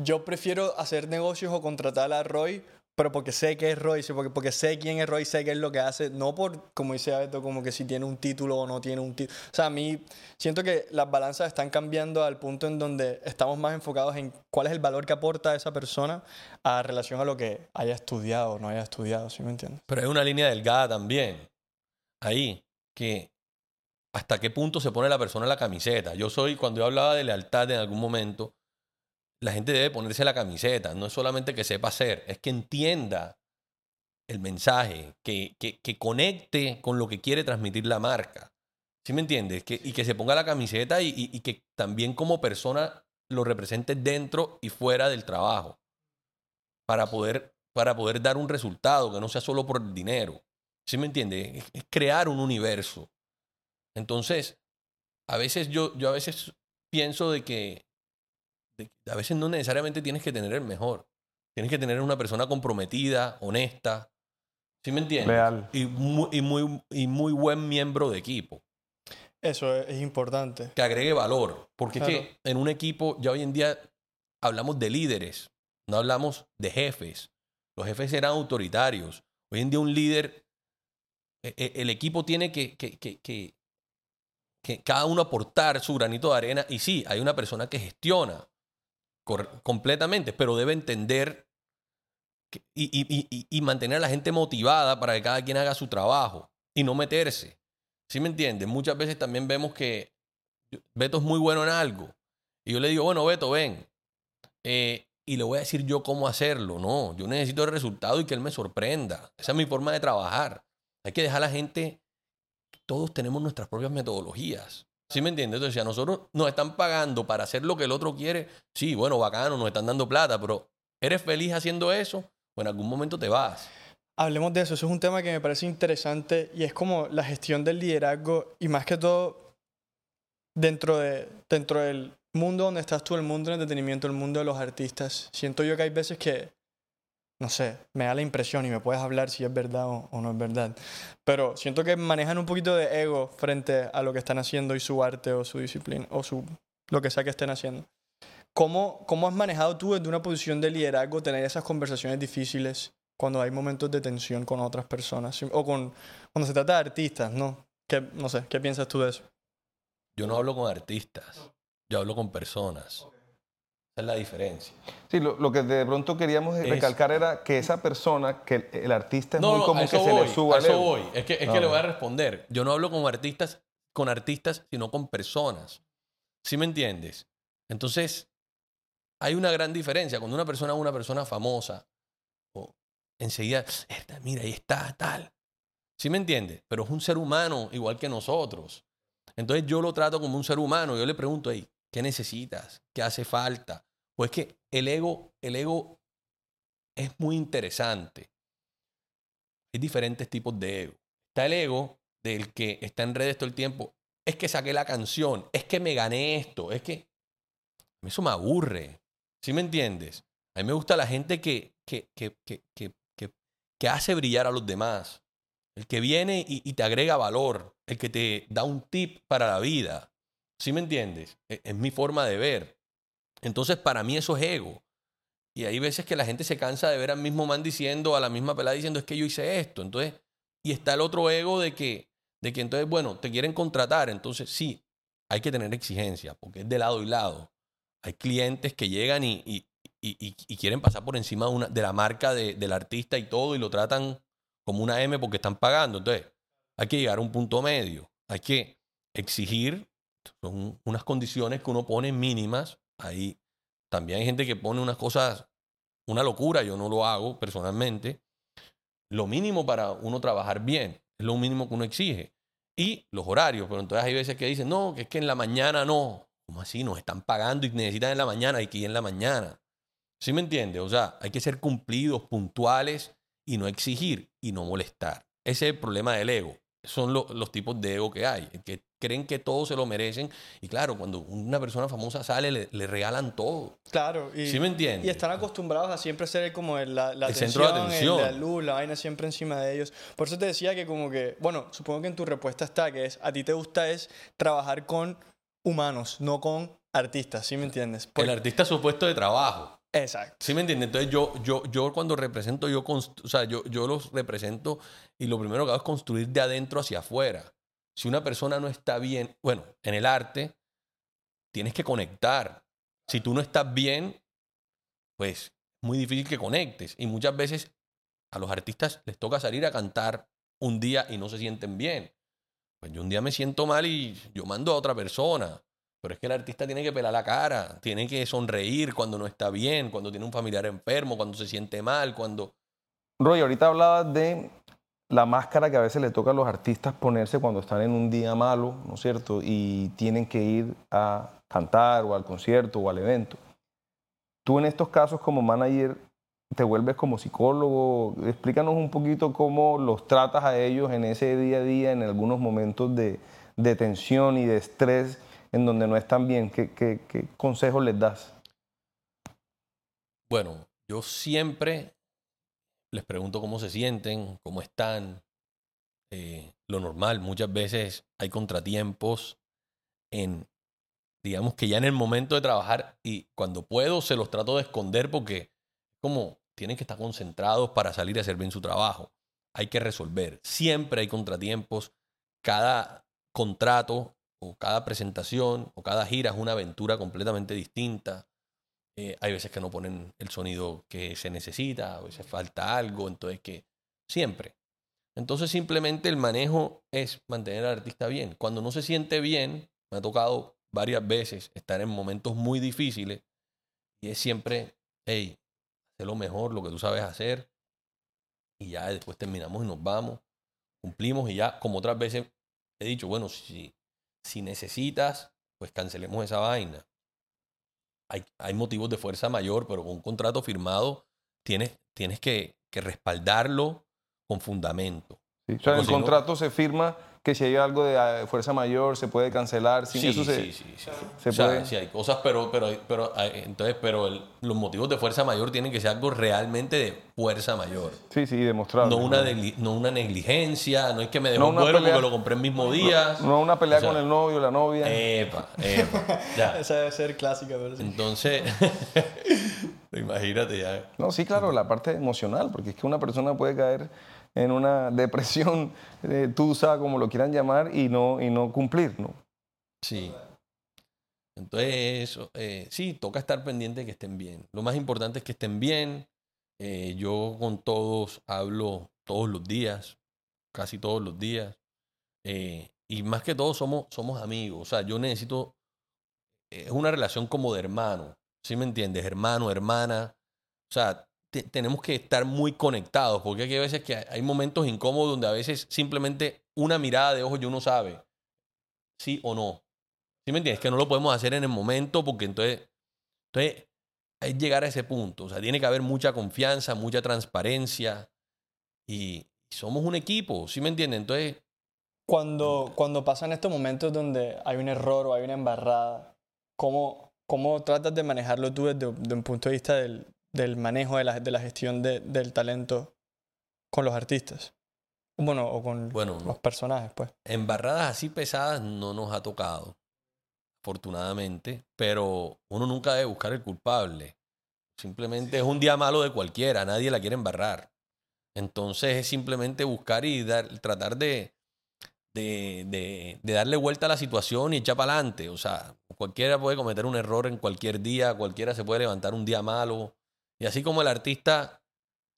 Yo prefiero hacer negocios o contratar a Roy, pero porque sé que es Roy, sí, porque, porque sé quién es Roy, sé qué es lo que hace, no por, como dice Beto, como que si tiene un título o no tiene un título. O sea, a mí siento que las balanzas están cambiando al punto en donde estamos más enfocados en cuál es el valor que aporta esa persona a relación a lo que haya estudiado o no haya estudiado, ¿sí me entiendes? pero hay una línea delgada también. Ahí, que hasta qué punto se pone la persona la camiseta. Yo soy, cuando yo hablaba de lealtad en algún momento, la gente debe ponerse la camiseta. No es solamente que sepa hacer, es que entienda el mensaje, que, que, conecte con lo que quiere transmitir la marca. ¿Sí me entiendes? Que, y que se ponga la camiseta y, y- que también como persona lo represente dentro y fuera del trabajo. Para poder, para poder dar un resultado que no sea solo por el dinero. ¿Sí me entiendes? Es, es crear un universo. Entonces, a veces yo, yo a veces pienso de que a veces no necesariamente tienes que tener el mejor. Tienes que tener una persona comprometida, honesta. ¿Sí me entiendes? Leal. Y muy, y muy, y muy buen miembro de equipo. Eso es, es importante. Que agregue valor. Porque Claro. es que en un equipo ya hoy en día hablamos de líderes, no hablamos de jefes. Los jefes eran autoritarios. Hoy en día un líder, e- e- el equipo tiene que, que, que, que, que cada uno aportar su granito de arena. Y sí, hay una persona que gestiona completamente, pero debe entender y, mantener a la gente motivada para que cada quien haga su trabajo y no meterse. ¿Sí me entiendes? Muchas veces también vemos que Beto es muy bueno en algo. Y yo le digo, bueno, Beto, ven. Eh, y le voy a decir yo cómo hacerlo. No, yo necesito el resultado y que él me sorprenda. Esa es mi forma de trabajar. Hay que dejar a la gente, todos tenemos nuestras propias metodologías. ¿Sí me entiendes? Entonces, si a nosotros nos están pagando para hacer lo que el otro quiere, sí, bueno, bacano, nos están dando plata, pero ¿eres feliz haciendo eso? O en algún momento te vas. Hablemos de eso, eso es un tema que me parece interesante y es como la gestión del liderazgo y más que todo dentro, de, dentro del mundo donde estás tú, el mundo del entretenimiento, el mundo de los artistas. Siento yo que hay veces que, no sé, me da la impresión y me puedes hablar si es verdad o, no es verdad, pero siento que manejan un poquito de ego frente a lo que están haciendo y su arte o su disciplina o su, lo que sea que estén haciendo. ¿Cómo, ¿Cómo has manejado tú desde una posición de liderazgo tener esas conversaciones difíciles cuando hay momentos de tensión con otras personas o con cuando se trata de artistas, ¿no? ¿Qué, no sé, ¿qué piensas tú de eso? Yo no hablo con artistas, yo hablo con personas. Es la diferencia. Sí, lo, que de pronto queríamos recalcar era que esa persona, que el, artista es muy común que se le suba a eso voy. Es que, es que le voy a responder. Yo no hablo con artistas, con artistas, sino con personas. ¿Sí me entiendes? Entonces, hay una gran diferencia. Cuando una persona es una persona famosa, o enseguida, mira, ahí está, tal. ¿Sí me entiende? Pero es un ser humano igual que nosotros. Entonces yo lo trato como un ser humano. Yo le pregunto, hey, ¿qué necesitas? ¿Qué hace falta? Pues que el ego, el ego es muy interesante. Hay diferentes tipos de ego. Está el ego del que está en redes todo el tiempo. Es que saqué la canción, es que me gané esto, es que eso me aburre. ¿Sí me entiendes? A mí me gusta la gente que, que, que, que, que hace brillar a los demás, el que viene y, te agrega valor, el que te da un tip para la vida. ¿Sí me entiendes? E, es, mi forma de ver. Entonces, para mí eso es ego. Y hay veces que la gente se cansa de ver al mismo man diciendo, a la misma pelada diciendo, es que yo hice esto. Entonces, y está el otro ego de que, de que entonces, bueno, te quieren contratar. Entonces, sí, hay que tener exigencia, porque es de lado y lado. Hay clientes que llegan y, y, quieren pasar por encima de, una, de la marca del artista y todo y lo tratan como una M porque están pagando. Entonces, hay que llegar a un punto medio. Hay que exigir, son unas condiciones que uno pone mínimas. Ahí también hay gente que pone unas cosas, una locura, yo no lo hago personalmente. Lo mínimo para uno trabajar bien, es lo mínimo que uno exige. Y los horarios, pero entonces hay veces que dicen, no, que es que en la mañana no. ¿Cómo así? Nos están pagando y necesitan en la mañana, hay que ir en la mañana. ¿Sí me entiende? O sea, hay que ser cumplidos, puntuales y no exigir y no molestar. Ese es el problema del ego. Son los tipos de ego que hay, que creen que todos se lo merecen. Y claro, cuando una persona famosa sale, le, regalan todo. Claro. Y, ¿Sí me entiendes? Y están acostumbrados a siempre ser como la, la centro de atención. la luz, la vaina siempre encima de ellos. Por eso te decía que como que, bueno, supongo que en tu respuesta está que es, a ti te gusta es trabajar con humanos, no con artistas, ¿sí me entiendes? el artista es su puesto de trabajo. Exacto. ¿Sí me entiendes? Entonces yo, yo, yo cuando represento, yo, o sea, yo, yo los represento y lo primero que hago es construir de adentro hacia afuera. Si una persona no está bien, bueno, en el arte, tienes que conectar. Si tú no estás bien, pues es muy difícil que conectes. Y muchas veces a los artistas les toca salir a cantar un día y no se sienten bien. Pues yo un día me siento mal y yo mando a otra persona. Pero es que el artista tiene que pelar la cara, tiene que sonreír cuando no está bien, cuando tiene un familiar enfermo, cuando se siente mal, cuando... Roy, ahorita hablabas de la máscara que a veces le toca a los artistas ponerse cuando están en un día malo, ¿no es cierto? Y tienen que ir a cantar o al concierto o al evento. Tú en estos casos como manager te vuelves como psicólogo. Explícanos un poquito cómo los tratas a ellos en ese día a día, en algunos momentos de, tensión y de estrés en donde no están bien? ¿Qué, qué, qué consejos les das? Bueno, yo siempre les pregunto cómo se sienten, cómo están. Eh, lo normal, muchas veces hay contratiempos en, digamos que ya en el momento de trabajar y cuando puedo se los trato de esconder porque como tienen que estar concentrados para salir a hacer bien su trabajo. Hay que resolver. Siempre hay contratiempos. Cada contrato o cada presentación o cada gira es una aventura completamente distinta. Eh, hay veces que no ponen el sonido que se necesita, a veces falta algo, entonces que siempre. Entonces simplemente el manejo es mantener al artista bien. Cuando no se siente bien, me ha tocado varias veces estar en momentos muy difíciles y es siempre, hey, haz lo mejor, lo que tú sabes hacer y ya después terminamos y nos vamos, cumplimos y ya, como otras veces he dicho, bueno, si, si necesitas, pues cancelemos esa vaina. Hay, hay motivos de fuerza mayor, pero con un contrato firmado tienes, tienes que, que respaldarlo con fundamento. Sí, O sea, el no- contrato se firma que si hay algo de ah, fuerza mayor se puede cancelar. Sin Sí, eso se, sí, sí, sí. se o sea, puede- sí hay cosas, pero, pero, pero, eh, entonces, pero el- los motivos de fuerza mayor tienen que ser algo realmente de fuerza mayor. sí, sí, demostrable. No una, negli- no una negligencia, no es que me dejó No un vuelo pelea- porque lo compré el mismo día. No una pelea O sea, con el novio, la novia. Epa, epa. ya. Esa debe ser clásica, pero sí. Entonces, imagínate ya. No, sí, claro, la parte emocional, porque es que una persona puede caer en una depresión eh, tusa, como lo quieran llamar, y no, y no cumplir, ¿no? Sí. Entonces, eh, sí, toca estar pendiente de que estén bien. Lo más importante es que estén bien. Eh, yo con todos hablo todos los días, casi todos los días. Eh, y más que todo somos, somos amigos. O sea, yo necesito, eh, es una relación como de hermano. ¿Sí me entiendes? Hermano, hermana. O sea, te- tenemos que estar muy conectados porque hay veces que hay- momentos incómodos donde a veces simplemente una mirada de ojos y uno sabe sí o no. ¿Sí me entiendes? Que no lo podemos hacer en el momento porque entonces, entonces es llegar a ese punto. O sea, tiene que haber mucha confianza, mucha transparencia y somos un equipo, ¿sí me entiendes? Entonces, Cuando, cuando pasan estos momentos donde hay un error o hay una embarrada, ¿cómo, cómo tratas de manejarlo tú desde, desde un punto de vista del, del manejo, de la, de la gestión de- del talento con los artistas? Bueno, o con bueno, los personajes, pues. embarradas así pesadas no nos ha tocado, afortunadamente, pero uno nunca debe buscar el culpable. Simplemente es un día malo de cualquiera, nadie la quiere embarrar. Entonces es simplemente buscar y dar, tratar de, de, de- de darle vuelta a la situación y echar para adelante. O sea, cualquiera puede cometer un error en cualquier día, cualquiera se puede levantar un día malo. Y así como el artista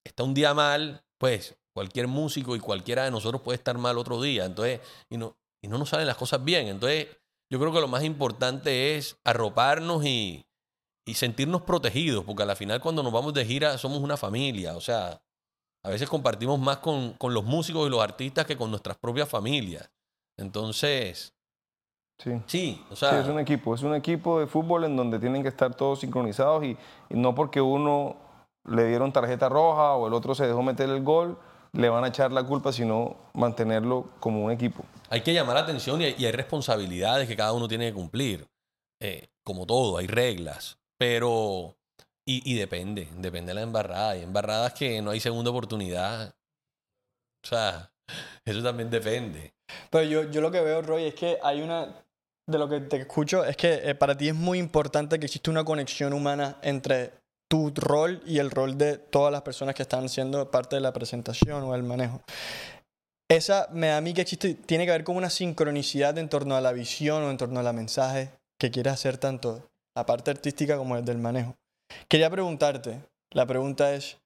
está un día mal, pues cualquier músico y cualquiera de nosotros puede estar mal otro día. Entonces, y no, y no nos salen las cosas bien. Entonces, yo creo que lo más importante es arroparnos y, y sentirnos protegidos, porque a la final cuando nos vamos de gira somos una familia. O sea, a veces compartimos más con, con los músicos y los artistas que con nuestras propias familias. Entonces, Sí. sí, o Sí, sea, es un equipo, es un equipo de fútbol en donde tienen que estar todos sincronizados y, y no porque uno le dieron tarjeta roja o el otro se dejó meter el gol, le van a echar la culpa, sino mantenerlo como un equipo. hay que llamar la atención y hay, y hay responsabilidades que cada uno tiene que cumplir. Eh, como todo, hay reglas, pero... Y, y depende, depende de la embarrada. Hay embarradas que no hay segunda oportunidad. O sea, eso también depende. Pero yo, yo lo que veo, Roy, es que hay una... De lo que te escucho es que eh, para ti es muy importante que existe una conexión humana entre tu rol y el rol de todas las personas que están siendo parte de la presentación o el manejo. Esa me da a mí que existe, tiene que haber como una sincronicidad en torno a la visión o en torno a la mensaje que quieres hacer tanto la parte artística como el del manejo. Quería preguntarte, la pregunta es,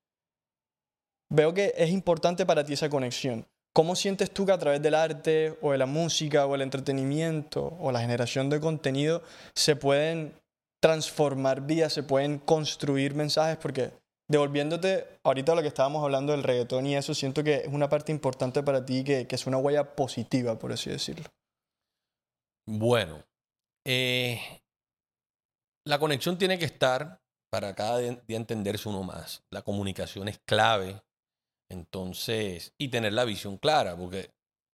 veo que es importante para ti esa conexión. ¿Cómo sientes tú que a través del arte o de la música o el entretenimiento o la generación de contenido se pueden transformar vidas, se pueden construir mensajes? Porque devolviéndote ahorita a lo que estábamos hablando del reggaetón y eso, siento que es una parte importante para ti que, que es una huella positiva, por así decirlo. Bueno, eh, la conexión tiene que estar para cada día día entenderse uno más. La comunicación es clave. Entonces, y tener la visión clara, porque,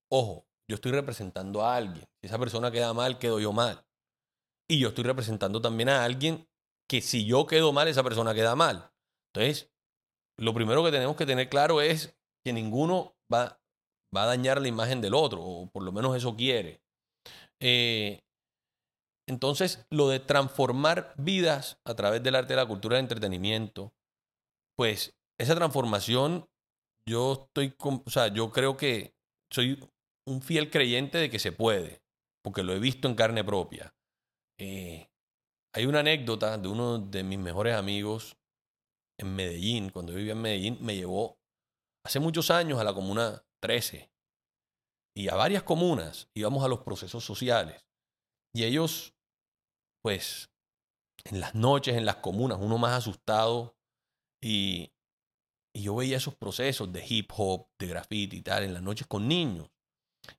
ojo, yo estoy representando a alguien. Si esa persona queda mal, quedo yo mal. Y yo estoy representando también a alguien que si yo quedo mal, esa persona queda mal. Entonces, lo primero que tenemos que tener claro es que ninguno va, va a dañar la imagen del otro, o por lo menos eso quiere. Eh, entonces, lo de transformar vidas a través del arte, de la cultura, del entretenimiento, pues esa transformación, yo estoy, o sea, yo creo que soy un fiel creyente de que se puede. porque lo he visto en carne propia. Eh, hay una anécdota de uno de mis mejores amigos en Medellín, cuando vivía en Medellín, me llevó hace muchos años a la comuna 13 y a varias comunas íbamos a los procesos sociales. Y ellos, pues, en las noches, en las comunas, uno más asustado y, y yo veía esos procesos de hip hop, de graffiti y tal, en las noches con niños.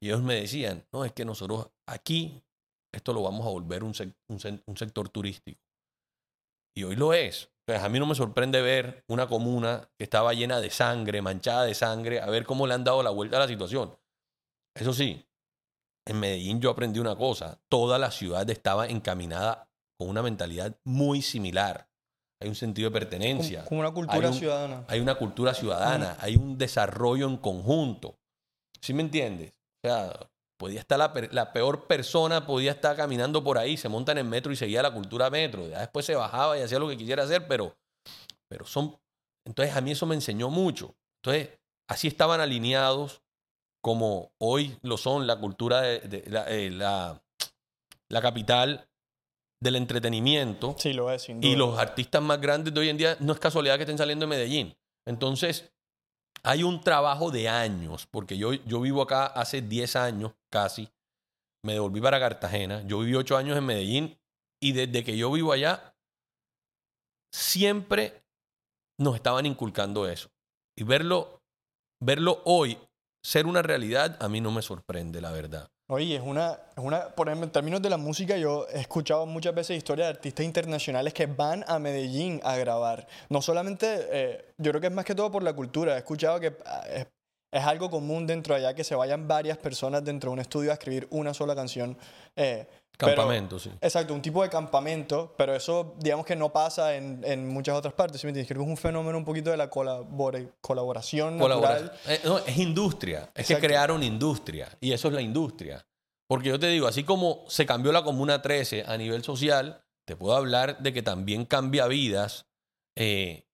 Y ellos me decían, no, es que nosotros aquí esto lo vamos a volver un, un, sector turístico. Y hoy lo es. Pues a mí no me sorprende ver una comuna que estaba llena de sangre, manchada de sangre, a ver cómo le han dado la vuelta a la situación. Eso sí, en Medellín yo aprendí una cosa, toda la ciudad estaba encaminada con una mentalidad muy similar. Hay un sentido de pertenencia. Como una cultura ciudadana. Hay una cultura ciudadana, hay un desarrollo en conjunto. ¿Sí me entiendes? O sea, podía estar la, peor persona, podía estar caminando por ahí, se monta en el metro y seguía la cultura metro. Ya después se bajaba y hacía lo que quisiera hacer, pero, pero son... Entonces a mí eso me enseñó mucho. Entonces, así estaban alineados como hoy lo son la cultura de, eh, la, la, capital del entretenimiento. Sí, lo es, Y los artistas más grandes de hoy en día no es casualidad que estén saliendo de Medellín. Entonces, hay un trabajo de años, porque yo, yo vivo acá hace 10 años casi. Me devolví para Cartagena. Yo viví 8 años en Medellín y desde que yo vivo allá, siempre nos estaban inculcando eso. Y verlo, verlo hoy ser una realidad a mí no me sorprende, la verdad. Oye, es una, es una, por ejemplo, en términos de la música, yo he escuchado muchas veces historias de artistas internacionales que van a Medellín a grabar. No solamente, eh, yo creo que es más que todo por la cultura. He escuchado que ah, es, es, algo común dentro de allá que se vayan varias personas dentro de un estudio a escribir una sola canción. Eh, Campamento, sí. Exacto, un tipo de campamento, pero eso digamos que no pasa en, en muchas otras partes. ¿sí me entiendes? Creo que es un fenómeno un poquito de la colaboración natural. Eh, no, es industria, es que crearon industria y eso es la industria. Porque yo te digo, así como se cambió la Comuna 13 a nivel social, te puedo hablar de que también cambia vidas. Eh,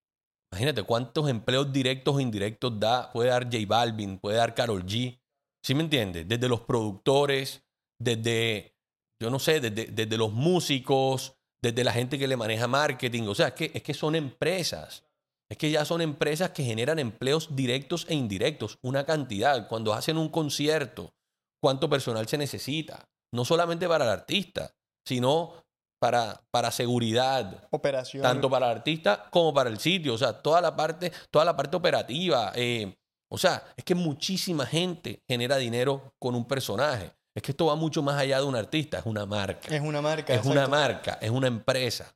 imagínate cuántos empleos directos o indirectos da, puede dar J Balvin, puede dar Carol G. ¿Sí me entiendes? Desde los productores, desde yo no sé, desde, los músicos, desde la gente que le maneja marketing. O sea, es que, es que son empresas. Es que ya son empresas que generan empleos directos e indirectos, una cantidad. Cuando hacen un concierto, ¿cuánto personal se necesita? No solamente para el artista, sino para, para seguridad. Operación. Tanto para el artista como para el sitio. O sea, toda la parte, toda la parte operativa. Eh, o sea, es que muchísima gente genera dinero con un personaje. Es que esto va mucho más allá de un artista, es una marca. Es una marca. Es una marca, es una empresa.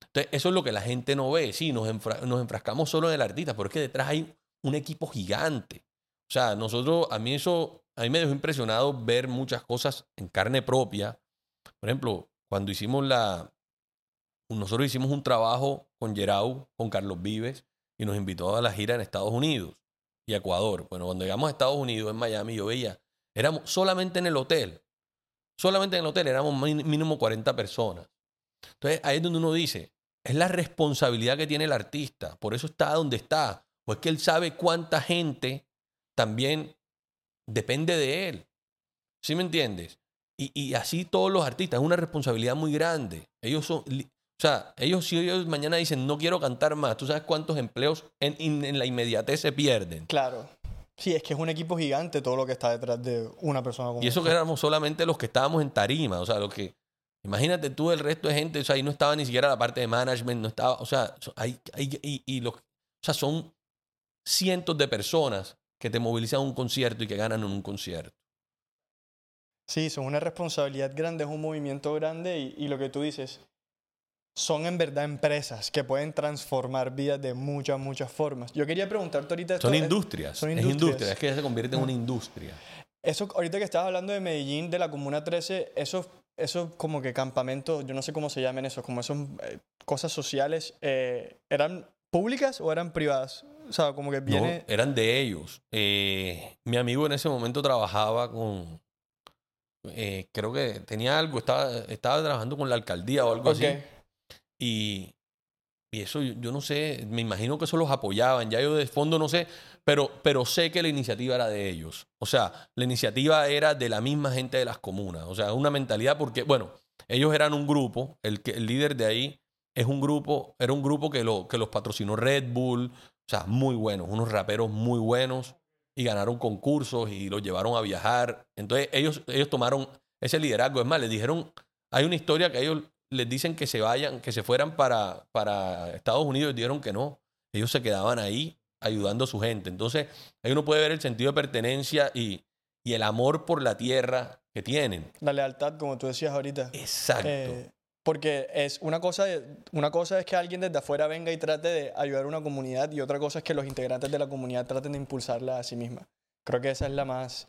Entonces, eso es lo que la gente no ve. Sí, nos, nos enfrascamos solo en el artista, pero es que detrás hay un equipo gigante. O sea, nosotros, a mí eso, a mí me dejó impresionado ver muchas cosas en carne propia. Por ejemplo, cuando hicimos la, nosotros hicimos un trabajo con Gerau, con Carlos Vives, y nos invitó a la gira en Estados Unidos y Ecuador. Bueno, cuando llegamos a Estados Unidos, en Miami, yo veía Éramos solamente en el hotel. Solamente en el hotel éramos mínimo 40 personas. Entonces ahí es donde uno dice, es la responsabilidad que tiene el artista. Por eso está donde está. Pues que él sabe cuánta gente también depende de él. ¿Sí me entiendes? Y, así todos los artistas, es una responsabilidad muy grande. Ellos son, o sea, ellos si ellos mañana dicen no quiero cantar más, ¿tú sabes cuántos empleos en, en la inmediatez se pierden? Claro. Sí, es que es un equipo gigante todo lo que está detrás de una persona como Y eso que éramos solamente los que estábamos en tarima, o sea, lo que... Imagínate tú el resto de gente, o sea, ahí no estaba ni siquiera la parte de management, no estaba, o sea, hay, hay, y, y los, o sea, son cientos de personas que te movilizan a un concierto y que ganan en un concierto. Sí, son una responsabilidad grande, es un movimiento grande y, y lo que tú dices, son en verdad empresas que pueden transformar vidas de muchas, muchas formas. Yo quería preguntarte ahorita... son, industrias, son industrias. Es industria, es que ya se convierte en una industria. Eso, ahorita que estabas hablando de Medellín, de la Comuna 13, esos, esos como que campamentos, yo no sé cómo se llaman esos, como esas eh, cosas sociales, eh, ¿eran públicas o eran privadas? O sea, como que viene... No, eran de ellos. Eh, mi amigo en ese momento trabajaba con... creo que tenía algo, estaba, estaba trabajando con la alcaldía o algo así y, eso yo, no sé, me imagino que eso los apoyaban, ya yo de fondo no sé, pero, pero sé que la iniciativa era de ellos. O sea, la iniciativa era de la misma gente de las comunas. O sea, una mentalidad porque, bueno, ellos eran un grupo, el, el líder de ahí es un grupo, era un grupo que, lo, que los patrocinó Red Bull, o sea, muy buenos, unos raperos muy buenos y ganaron concursos y los llevaron a viajar. Entonces ellos, ellos tomaron ese liderazgo. Es más, les dijeron, hay una historia que ellos les dicen que se vayan, que se fueran para, para Estados Unidos y dijeron que no. Ellos se quedaban ahí ayudando a su gente. Entonces ahí uno puede ver el sentido de pertenencia y, y el amor por la tierra que tienen. La lealtad, como tú decías ahorita. Exacto. Eh, porque es una cosa, una cosa es que alguien desde afuera venga y trate de ayudar a una comunidad y otra cosa es que los integrantes de la comunidad traten de impulsarla a sí misma. Creo que esa es la más,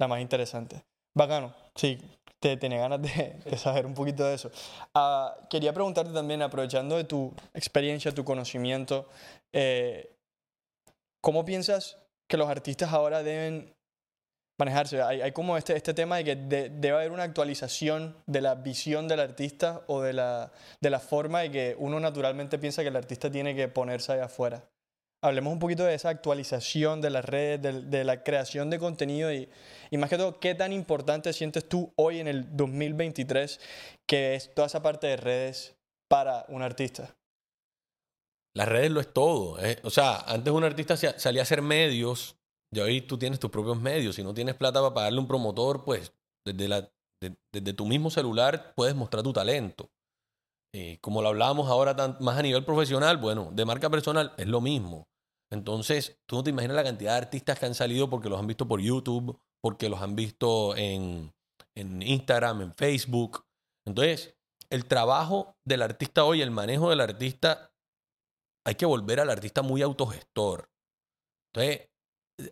la más interesante. Bacano, sí, te tenía ganas de, de saber un poquito de eso. Ah, quería preguntarte también, aprovechando de tu experiencia, tu conocimiento, eh, ¿cómo piensas que los artistas ahora deben manejarse. Hay, hay como este, este tema de que de- debe haber una actualización de la visión del artista o de la, de la forma de que uno naturalmente piensa que el artista tiene que ponerse allá afuera. Hablemos un poquito de esa actualización de las redes, de, la creación de contenido y, y más que todo, ¿qué tan importante sientes tú hoy en el 2023 que es toda esa parte de redes para un artista? Las redes lo es todo. ¿eh? O sea, antes un artista sa- salía a hacer medios, y hoy tú tienes tus propios medios. Si no tienes plata para pagarle un promotor, pues desde tu mismo celular puedes mostrar tu talento. Eh, como lo hablábamos ahora más a nivel profesional, bueno, de marca personal es lo mismo. Entonces, tú no te imaginas la cantidad de artistas que han salido porque los han visto por YouTube, porque los han visto en, en Instagram, en Facebook. Entonces, el trabajo del artista hoy, el manejo del artista, hay que volver al artista muy autogestor. Entonces,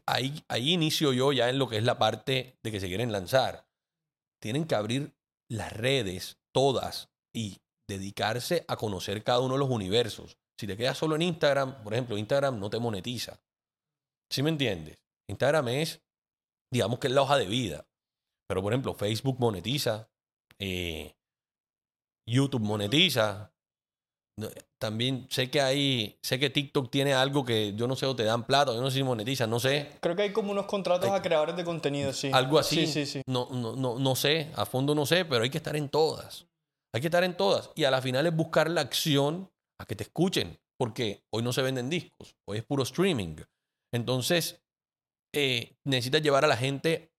ahí, ahí inicio yo ya en lo que es la parte de que se quieren lanzar. Tienen que abrir las redes, todas, y dedicarse a conocer cada uno de los universos. Si te quedas solo en Instagram, por ejemplo, Instagram no te monetiza. ¿Sí me entiendes? Instagram es, digamos que es la hoja de vida. Pero, por ejemplo, Facebook monetiza, eh, YouTube monetiza. También sé que hay, sé que TikTok tiene algo que yo no sé o te dan plata, yo no sé si monetizan, no sé. Creo que hay como unos contratos Hay- a creadores de contenido, sí. Algo así. Sí, sí, sí. No, no, no, no sé, a fondo no sé, pero hay que estar en todas. Hay que estar en todas. Y a la final es buscar la acción a que te escuchen, porque hoy no se venden discos, hoy es puro streaming. Entonces, eh, necesitas llevar a la gente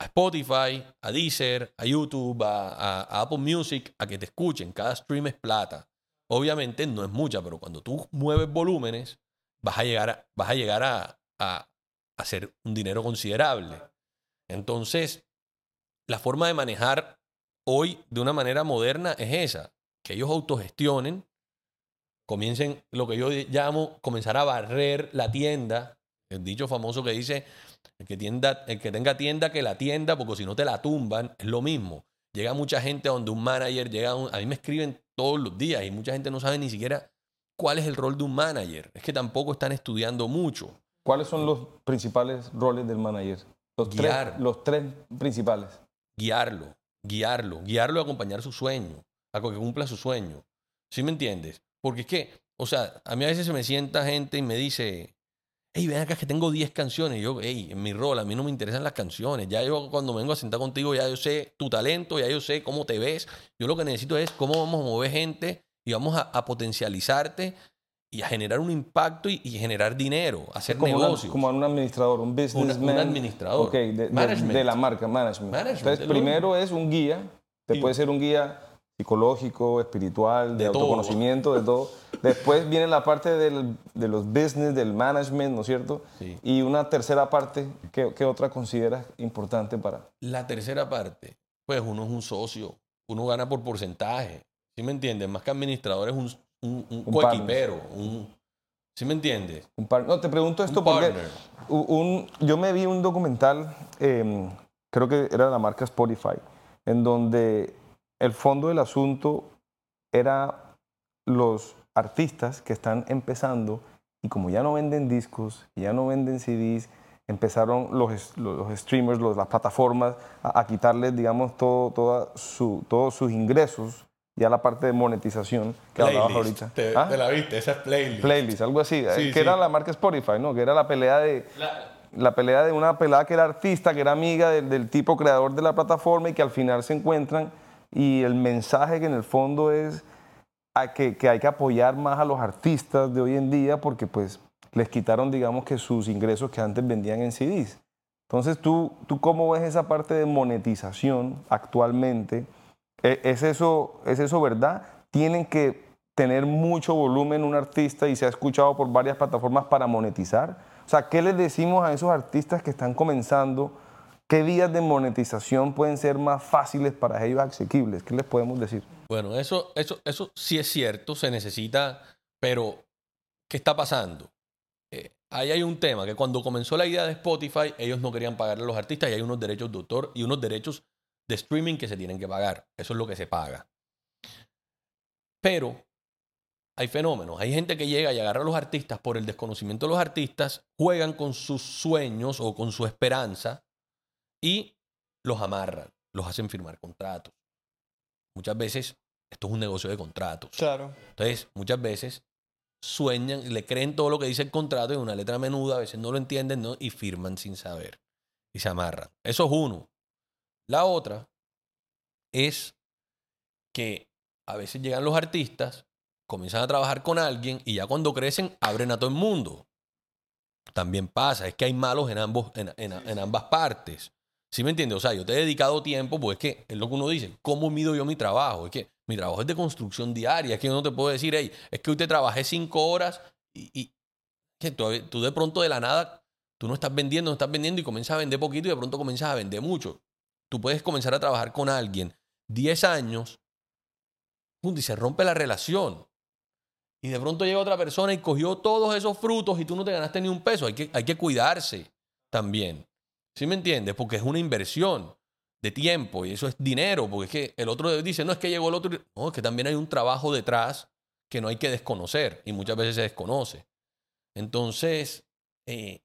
a Spotify, a Deezer, a YouTube, a, a- Apple Music, a que te escuchen. Cada stream es plata. Obviamente no es mucha, pero cuando tú mueves volúmenes, vas a llegar a, vas a, llegar a- a hacer un dinero considerable. Entonces, la forma de manejar hoy de una manera moderna es esa, que ellos autogestionen, comiencen lo que yo llamo comenzar a barrer la tienda, el dicho famoso que dice, el que, tienda, el que tenga tienda que la tienda, porque si no te la tumban, es lo mismo. Llega mucha gente a donde un manager, llega un- a mí me escriben todos los días y mucha gente no sabe ni siquiera cuál es el rol de un manager. Es que tampoco están estudiando mucho. ¿Cuáles son los principales roles del manager? Los, Guiar. tres, los tres principales. guiarlo, guiarlo, guiarlo a acompañar su sueño, a que cumpla su sueño. ¿Sí me entiendes? Porque es que, o sea, a mí a veces se me sienta gente y me dice, hey, ven acá que tengo 10 canciones. Y yo, hey, en mi rol, a mí no me interesan las canciones. Ya yo cuando vengo a sentar contigo, ya yo sé tu talento, ya yo sé cómo te ves. Yo lo que necesito es cómo vamos a mover gente y vamos a, a potencializarte y a generar un impacto y, y generar dinero, hacer Como, una- negocios. como un administrador, un businessman. administrador. Ok, de, de- Management. de la marca, management. Management, Entonces, lo primero es un guía. Te puede ser un guía psicológico, espiritual, de, De todo. autoconocimiento, de todo. Después viene la parte del- de los business, del management, ¿no es cierto? Sí. Y una tercera parte, ¿qué, qué otra consideras importante para? La tercera parte, pues uno es un socio, uno gana por porcentaje. ¿Sí me entiendes? Más que administrador es un, un, un Un coequipero. Un, ¿Sí me entiendes? Un par- no, te pregunto esto Un porque un- yo me vi un documental, em, creo que era la marca Spotify, en donde el fondo del asunto era los artistas que están empezando y como ya no venden discos, ya no venden CDs, empezaron los, los, los streamers, los- las plataformas a, a quitarles, digamos, todo, toda su- todos sus ingresos ya la parte de monetización que hablabas Playlist. ahorita. Te, ¿Ah? te la viste, esa es playlist. Playlist, algo así, eh, Sí, que sí. era la marca Spotify, ¿no? Que era la pelea de La- la pelea de una pelada que era artista, que era amiga del, del tipo creador de la plataforma y que al final se encuentran y el mensaje que en el fondo es a que, que hay que apoyar más a los artistas de hoy en día porque pues les quitaron digamos que sus ingresos que antes vendían en CDs. Entonces tú, tú cómo ves esa parte de monetización actualmente? ¿E- ¿Es eso, ¿Es eso verdad? ¿Tienen que tener mucho volumen un artista y se ha escuchado por varias plataformas para monetizar? O sea, ¿qué les decimos a esos artistas que están comenzando? ¿Qué vías de monetización pueden ser más fáciles para ellos asequibles? ¿Qué les podemos decir? Bueno, eso, eso, eso sí es cierto, se necesita, pero ¿qué está pasando? Eh, ahí hay un tema, que cuando comenzó la idea de Spotify, ellos no querían pagarle a los artistas y hay unos derechos de autor y unos derechos de streaming que se tienen que pagar. Eso es lo que se paga. Pero hay fenómenos. Hay gente que llega y agarra a los artistas por el desconocimiento de los artistas, juegan con sus sueños o con su esperanza y los amarran, los hacen firmar contratos. Muchas veces esto es un negocio de contratos. Claro. Entonces, muchas veces sueñan, le creen todo lo que dice el contrato en una letra menuda, a veces no lo entienden ¿no? y firman sin saber y se amarran. Eso es uno. La otra es que a veces llegan los artistas, comienzan a trabajar con alguien y ya cuando crecen abren a todo el mundo. También pasa, es que hay malos en, ambos, en, en- en ambas partes. ¿Sí me entiendes? O sea, yo te he dedicado tiempo, pues es que es lo que uno dice, ¿cómo mido yo mi trabajo? Es que mi trabajo es de construcción diaria, es que yo no te puedo decir, hey, es que hoy te trabajé cinco horas y, y que tú, tú de pronto de la nada, tú no estás vendiendo, no estás vendiendo y comienzas a vender poquito y de pronto comienzas a vender mucho. Tú puedes comenzar a trabajar con alguien 10 años y se rompe la relación. Y de pronto llega otra persona y cogió todos esos frutos y tú no te ganaste ni un peso. Hay que, hay que cuidarse también. ¿Sí me entiendes? Porque es una inversión de tiempo y eso es dinero. Porque es que el otro dice, no es que llegó el otro. No, es que también hay un trabajo detrás que no hay que desconocer y muchas veces se desconoce. Entonces, eh,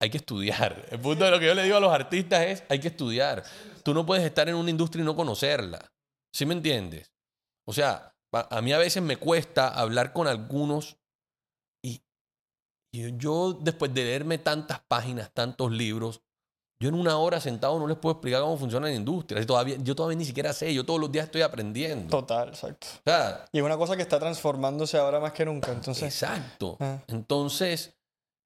hay que estudiar. El punto de lo que yo le digo a los artistas es, hay que estudiar. Tú no puedes estar en una industria y no conocerla. ¿Sí me entiendes? O sea, a mí a veces me cuesta hablar con algunos y, y yo después de leerme tantas páginas, tantos libros, yo en una hora sentado no les puedo explicar cómo funciona la industria. Y Todavía, yo todavía ni siquiera sé, yo todos los días estoy aprendiendo. Total, exacto. O sea, Y es una cosa que está transformándose ahora más que nunca. Entonces, Exacto. Ah. Entonces,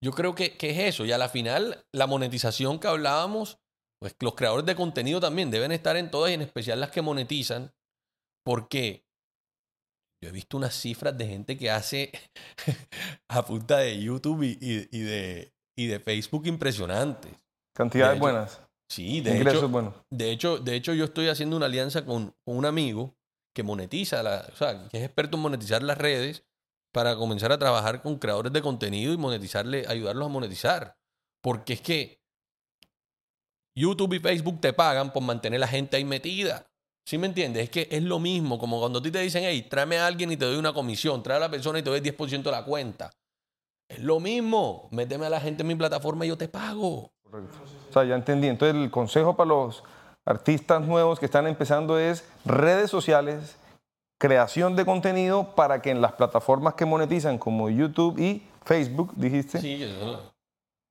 yo creo que, que es eso. Y a la final, la monetización que hablábamos, pues los creadores de contenido también deben estar en todas y en especial las que monetizan, porque yo he visto unas cifras de gente que hace a punta de YouTube y, y- y de, y de Facebook impresionantes. Cantidades buenas, Sí, de ingresos hecho, buenos. de hecho, de hecho, yo estoy haciendo una alianza con, con un amigo que monetiza, la, o sea, que es experto en monetizar las redes para comenzar a trabajar con creadores de contenido y monetizarle, ayudarlos a monetizar. Porque es que YouTube y Facebook te pagan por mantener la gente ahí metida. ¿Sí me entiendes? Es que es lo mismo, como cuando a ti te dicen, hey, tráeme a alguien y te doy una comisión, trae a la persona y te doy 10% de la cuenta. Es lo mismo, méteme a la gente en mi plataforma y yo te pago. Correcto. O sea, ya entendí. Entonces, el consejo para los artistas nuevos que están empezando es redes sociales, creación de contenido para que en las plataformas que monetizan como YouTube y Facebook, dijiste, Sí, eso-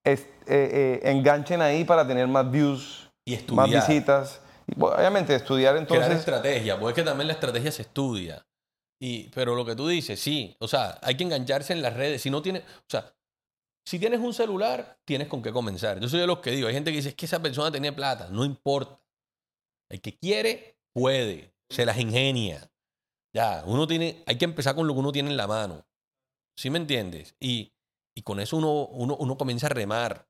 es- eh, eh, enganchen ahí para tener más views, y estudiar. más visitas. Y, obviamente, estudiar crear entonces. estrategia, porque es que también la estrategia se estudia. Y, pero lo que tú dices, sí, o sea, hay que engancharse en las redes. Si no tienes, o sea, si tienes un celular, tienes con qué comenzar. Yo soy de los que digo, hay gente que dice, es que esa persona tenía plata, no importa. El que quiere, puede, se las ingenia. Ya, uno tiene, hay que empezar con lo que uno tiene en la mano. ¿Sí me entiendes? Y, y con eso uno, uno, uno comienza a remar.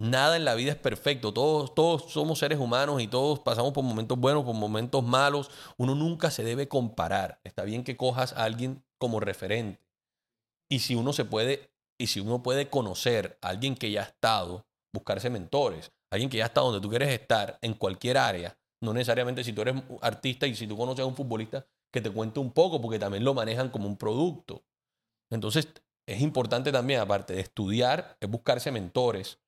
Nada en la vida es perfecto. Todos, todos somos seres humanos y todos pasamos por momentos buenos, por momentos malos. Uno nunca se debe comparar. Está bien que cojas a alguien como referente. Y si uno se puede, y si uno puede conocer a alguien que ya ha estado, buscarse mentores, alguien que ya está donde tú quieres estar, en cualquier área, no necesariamente si tú eres artista y si tú conoces a un futbolista, que te cuente un poco, porque también lo manejan como un producto. Entonces, es importante también, aparte de estudiar, es buscarse mentores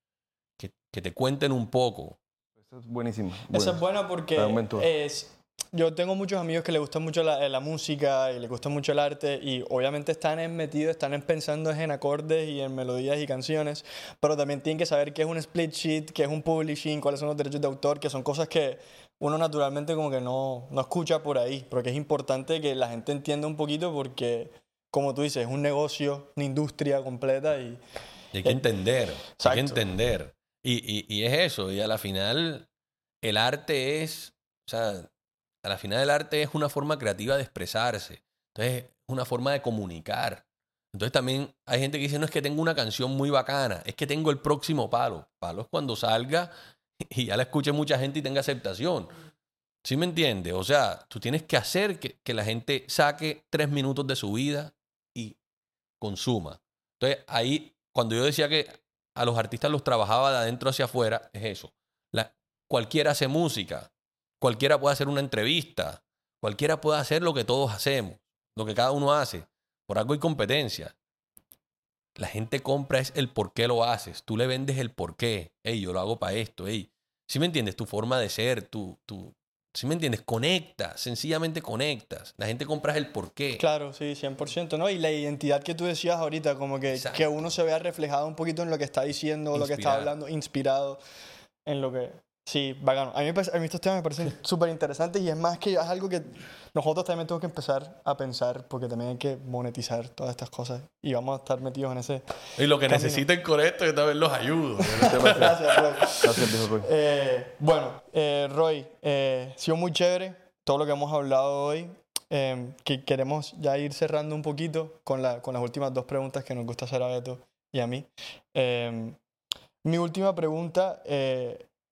que, que te cuenten un poco. Esa es buenísima. Esa buena. es buena porque es, yo tengo muchos amigos que les gusta mucho la, la, música y les gusta mucho el arte y obviamente están en metidos, están en pensando en acordes y en melodías y canciones, pero también tienen que saber qué es un split sheet, qué es un publishing, cuáles son los derechos de autor, que son cosas que uno naturalmente como que no, no escucha por ahí, porque es importante que la gente entienda un poquito porque, como tú dices, es un negocio, una industria completa y... hay que entender, hay que entender. Y, y, y es eso, y a la final el arte es, o sea, a la final el arte es una forma creativa de expresarse. Entonces, es una forma de comunicar. Entonces también hay gente que dice, no es que tengo una canción muy bacana, es que tengo el próximo palo. Palo es cuando salga y ya la escuche mucha gente y tenga aceptación. ¿Sí me entiendes? O sea, tú tienes que hacer que, que, la gente saque tres minutos de su vida y consuma. Entonces ahí, cuando yo decía que a los artistas los trabajaba de adentro hacia afuera, es eso. La, cualquiera hace música, cualquiera puede hacer una entrevista, cualquiera puede hacer lo que todos hacemos, lo que cada uno hace. Por algo hay competencia. La gente compra es el por qué lo haces. Tú le vendes el por qué. Ey, yo lo hago para esto. Ey, ¿sí me entiendes? Tu forma de ser, tu, tu, ¿sí me entiendes? Conectas, sencillamente conectas. La gente compra el por qué. Claro, sí, 100%, ¿no? Y la identidad que tú decías ahorita, como que, que uno se vea reflejado un poquito en lo que está diciendo, lo que está hablando, inspirado en lo que, Sí, bacano. A mí, a mí estos temas me parecen súper interesantes y es más que es algo que nosotros también tenemos que empezar a pensar porque también hay que monetizar todas estas cosas y vamos a estar metidos en ese. Y lo que necesiten con esto, yo también los ayudo. Gracias, Roy. Gracias, Roy. Eh, bueno, eh, Roy, eh, ha sido muy chévere todo lo que hemos hablado hoy. Eh, que queremos ya ir cerrando un poquito con, la, con las últimas dos preguntas que nos gusta hacer a Beto y a mí. mi última pregunta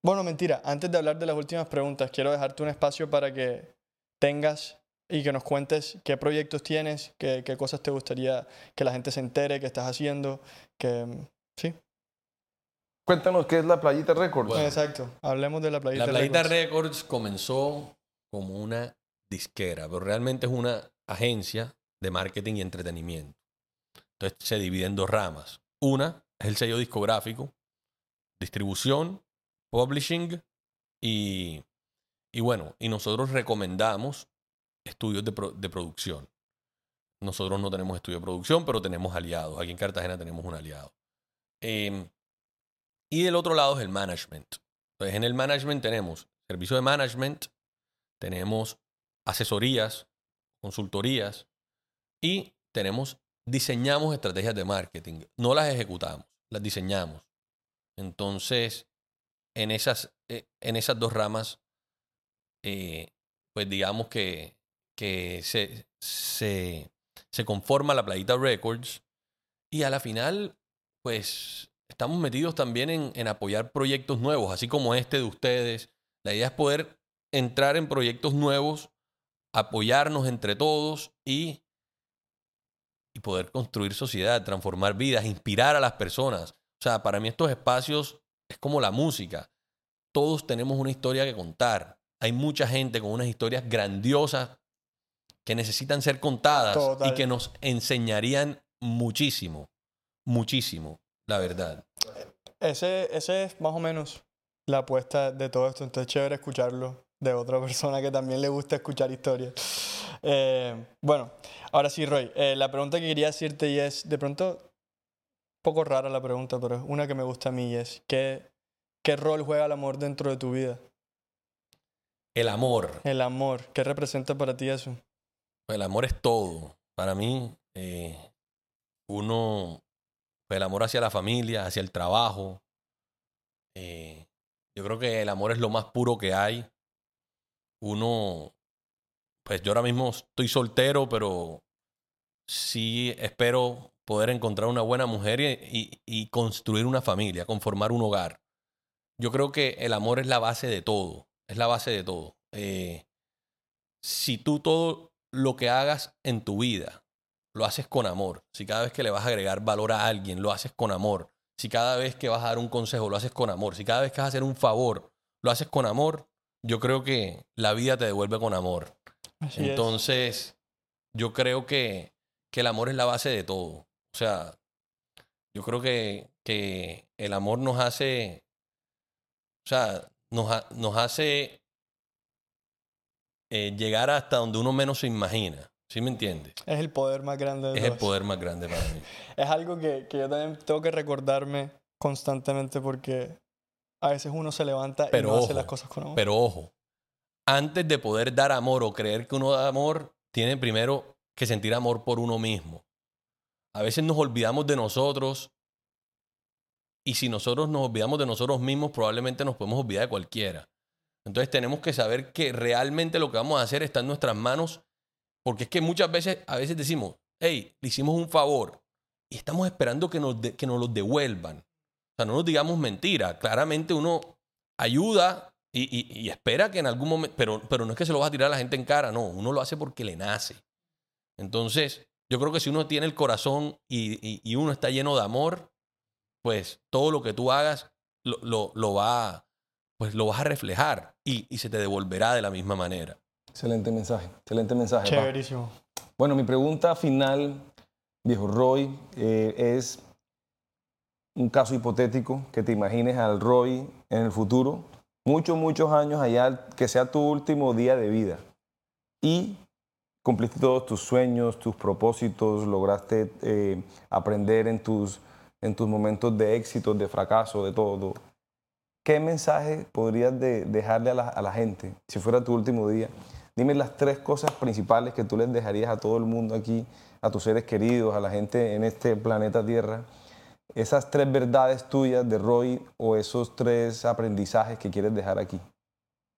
bueno, mentira. Antes de hablar de las últimas preguntas, quiero dejarte un espacio para que tengas y que nos cuentes qué proyectos tienes, qué, qué cosas te gustaría que la gente se entere, qué estás haciendo, que sí. Cuéntanos qué es la Playita Records. Exacto, hablemos de la Playita Records. La Playita Records. comenzó como una disquera, pero realmente es una agencia de marketing y entretenimiento. Entonces se divide en dos ramas. Una es el sello discográfico, distribución publishing y, y bueno, y nosotros recomendamos estudios de, de, producción. Nosotros no tenemos estudio de producción, pero tenemos aliados. Aquí en Cartagena tenemos un aliado. Eh, y el otro lado es el management. Entonces, en el management tenemos servicio de management, tenemos asesorías, consultorías y tenemos, diseñamos estrategias de marketing. No las ejecutamos, las diseñamos. Entonces, en esas, eh, en esas dos ramas, eh, pues digamos que, que se, se, se conforma la Playita Records y a la final, pues estamos metidos también en, en apoyar proyectos nuevos, así como este de ustedes. La idea es poder entrar en proyectos nuevos, apoyarnos entre todos y, y poder construir sociedad, transformar vidas, inspirar a las personas. O sea, para mí estos espacios es como la música. Todos tenemos una historia que contar. Hay mucha gente con unas historias grandiosas que necesitan ser contadas y que nos enseñarían muchísimo, muchísimo, la verdad. Ese, ese es más o menos la apuesta de todo esto. Entonces, chévere escucharlo de otra persona que también le gusta escuchar historias. Eh, bueno, ahora sí, Roy, eh, la pregunta que quería decirte y es, de pronto, poco rara la pregunta, pero es una que me gusta a mí y es, ¿qué, ¿qué rol juega el amor dentro de tu vida? El amor. El amor, ¿qué representa para ti eso? El amor es todo. Para mí, eh, uno, pues el amor hacia la familia, hacia el trabajo. Eh, yo creo que el amor es lo más puro que hay. Uno, pues yo ahora mismo estoy soltero, pero sí espero poder encontrar una buena mujer y, construir una familia, conformar un hogar. Yo creo que el amor es la base de todo, es la base de todo. Eh, si tú todo lo que hagas en tu vida lo haces con amor, si cada vez que le vas a agregar valor a alguien lo haces con amor, si cada vez que vas a dar un consejo lo haces con amor, si cada vez que vas a hacer un favor lo haces con amor, yo creo que la vida te devuelve con amor. Entonces, yo creo que, que el amor es la base de todo. O sea, yo creo que, que el amor nos hace, o sea, nos, nos hace eh, llegar hasta donde uno menos se imagina. ¿Sí me entiendes? Es el poder más grande de Es el poder más grande para mí. Es algo que, que yo también tengo que recordarme constantemente porque a veces uno se levanta Pero y no hace las cosas con amor. Pero ojo, antes de poder dar amor o creer que uno da amor, tiene primero que sentir amor por uno mismo. A veces nos olvidamos de nosotros y si nosotros nos olvidamos de nosotros mismos, probablemente nos podemos olvidar de cualquiera. Entonces tenemos que saber que realmente lo que vamos a hacer está en nuestras manos, porque es que muchas veces, a veces decimos, hey, le hicimos un favor y estamos esperando que nos, de- que nos lo devuelvan. O sea, no nos digamos mentira. Claramente uno ayuda y, espera que en algún momento, pero, pero no es que se lo vas a tirar a la gente en cara, no, uno lo hace porque le nace. Entonces, yo creo que si uno tiene el corazón y, y- y uno está lleno de amor, pues todo lo que tú hagas lo, lo- lo va, pues lo vas a reflejar y, y se te devolverá de la misma manera. Excelente mensaje, excelente mensaje. pa. Chéverísimo. Bueno, mi pregunta final, viejo Roy, eh, es un caso hipotético que te imagines al Roy en el futuro, muchos, muchos años allá, que sea tu último día de vida. Y cumpliste todos tus sueños, tus propósitos, lograste eh, aprender en tus, en tus momentos de éxito, de fracaso, de todo. ¿Qué mensaje podrías de- dejarle a la, a la gente si fuera tu último día? Dime las tres cosas principales que tú les dejarías a todo el mundo aquí, a tus seres queridos, a la gente en este planeta Tierra. Esas tres verdades tuyas de Roy o esos tres aprendizajes que quieres dejar aquí.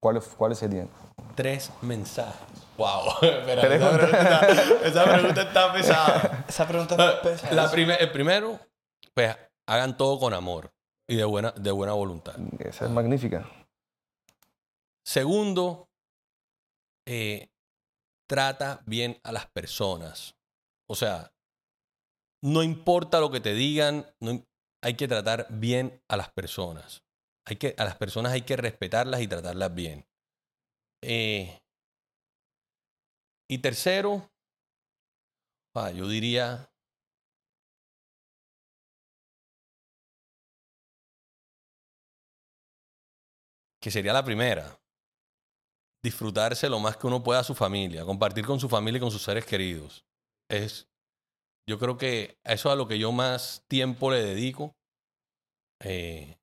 ¿Cuáles, cuáles serían? Tres mensajes. Wow. Espera, Tres esa, pregunta está, esa pregunta está pesada. Esa pregunta es pesada. La prime- el primero, pues hagan todo con amor y de buena, de buena voluntad. Esa es magnífica. Segundo, eh, trata bien a las personas. O sea, no importa lo que te digan, no hay que tratar bien a las personas. Hay que, a las personas hay que respetarlas y tratarlas bien. Eh, y tercero, yo diría que sería la primera. Disfrutarse lo más que uno pueda a su familia, compartir con su familia y con sus seres queridos. Es, yo creo que eso es a lo que yo más tiempo le dedico. Eh,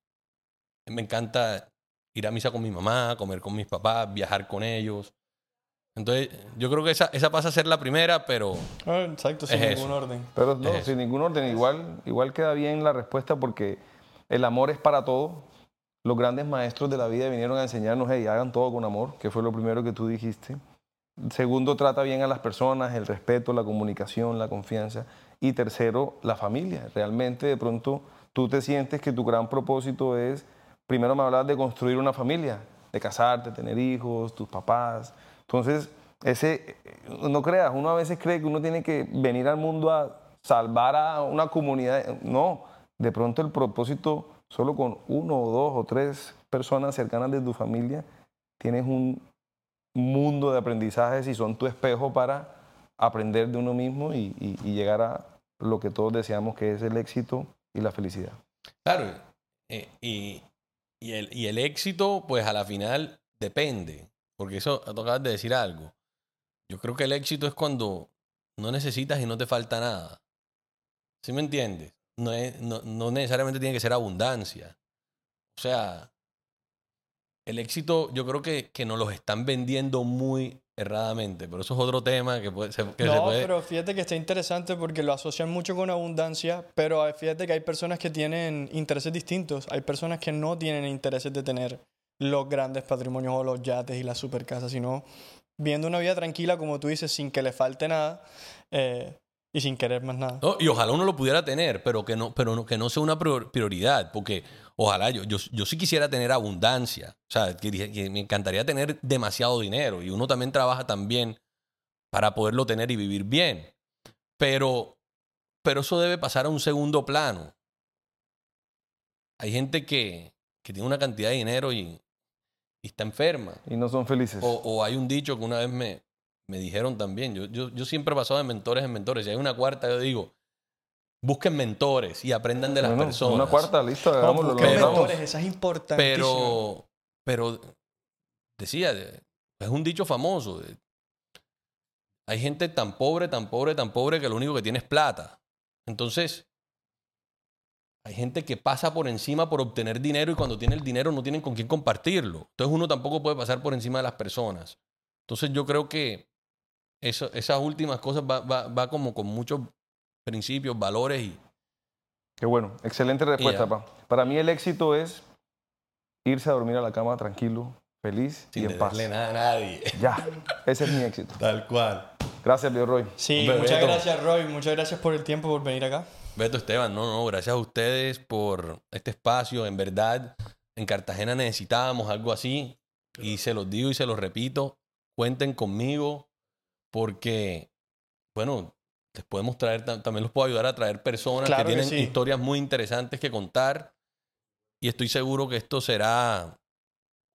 me encanta ir a misa con mi mamá, comer con mis papás, viajar con ellos. Entonces, yo creo que esa, esa pasa a ser la primera, pero Ah, exacto, sin Es ningún eso. orden. Pero no, Es sin ningún orden, igual, igual queda bien la respuesta porque el amor es para todo. Los grandes maestros de la vida vinieron a enseñarnos, hey, hagan todo con amor, que fue lo primero que tú dijiste. Segundo, trata bien a las personas, el respeto, la comunicación, la confianza. Y tercero, la familia. Realmente, de pronto, tú te sientes que tu gran propósito es, primero me hablabas de construir una familia, de casarte, tener hijos, tus papás. Entonces, ese, no creas, uno a veces cree que uno tiene que venir al mundo a salvar a una comunidad. No, de pronto el propósito, solo con uno o dos o tres personas cercanas de tu familia, tienes un mundo de aprendizajes y son tu espejo para aprender de uno mismo y, y- y llegar a lo que todos deseamos, que es el éxito y la felicidad. Claro, eh, y, y el, y el éxito, pues a la final depende, porque eso acabas de decir algo. Yo creo que el éxito es cuando no necesitas y no te falta nada. ¿Sí me entiendes? No, es, no, no necesariamente tiene que ser abundancia. O sea, el éxito yo creo que, que nos los están vendiendo muy erradamente, pero eso es otro tema que, puede, se, que se No, puede... pero fíjate que está interesante porque lo asocian mucho con abundancia, pero fíjate que hay personas que tienen intereses distintos. Hay personas que no tienen intereses de tener los grandes patrimonios o los yates y las supercasas, sino viendo una vida tranquila, como tú dices, sin que le falte nada eh, y sin querer más nada. No, y ojalá uno lo pudiera tener, pero que no, pero no, que no sea una prior- prioridad, porque ojalá yo, yo, yo sí quisiera tener abundancia, o sea, que, que me encantaría tener demasiado dinero y uno también trabaja también para poderlo tener y vivir bien, pero, pero eso debe pasar a un segundo plano. Hay gente que, que tiene una cantidad de dinero y, y está enferma. Y no son felices. O, o hay un dicho que una vez me, me dijeron también. Yo, yo, yo siempre he pasado de mentores en mentores. Si hay una cuarta, yo digo, busquen mentores y aprendan de las Bueno, personas. Una cuarta, listo, No, hagámoslo. lo busquen mentores, esa es importantísima. Pero, pero decía, de- es un dicho famoso. de- hay gente tan pobre, tan pobre, tan pobre que lo único que tiene es plata. Entonces, hay gente que pasa por encima por obtener dinero y cuando tiene el dinero no tienen con quién compartirlo. Entonces uno tampoco puede pasar por encima de las personas. Entonces yo creo que eso- esas últimas cosas va, va- va como con muchos principios, valores y Qué bueno, excelente respuesta, pa. Para mí el éxito es irse a dormir a la cama tranquilo, feliz sin y en paz. deberle nada a nadie. Ya, ese es mi éxito. Tal cual. Gracias, Leo Roy. Sí, muchas gracias Roy, muchas gracias por el tiempo, por venir acá. Beto Esteban, no, no, gracias a ustedes por este espacio. En verdad, en Cartagena necesitábamos algo así. Y se los digo y se los repito, cuenten conmigo porque, bueno, les podemos traer, tam- también los puedo ayudar a traer personas Claro que que tienen sí. historias muy interesantes que contar. Y estoy seguro que esto será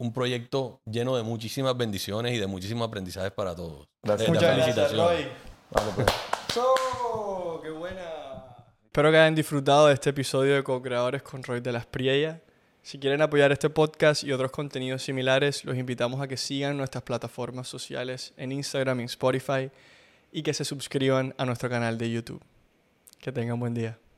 un proyecto lleno de muchísimas bendiciones y de muchísimos aprendizajes para todos. Gracias. Eh, Muchas gracias felicitaciones. Roy. Vale, pues. ¡Oh, ¡Qué buena! Espero que hayan disfrutado de este episodio de Co-Creadores con Roy de la Espriella. Si quieren apoyar este podcast y otros contenidos similares, los invitamos a que sigan nuestras plataformas sociales en Instagram y Spotify y que se suscriban a nuestro canal de YouTube. Que tengan buen día.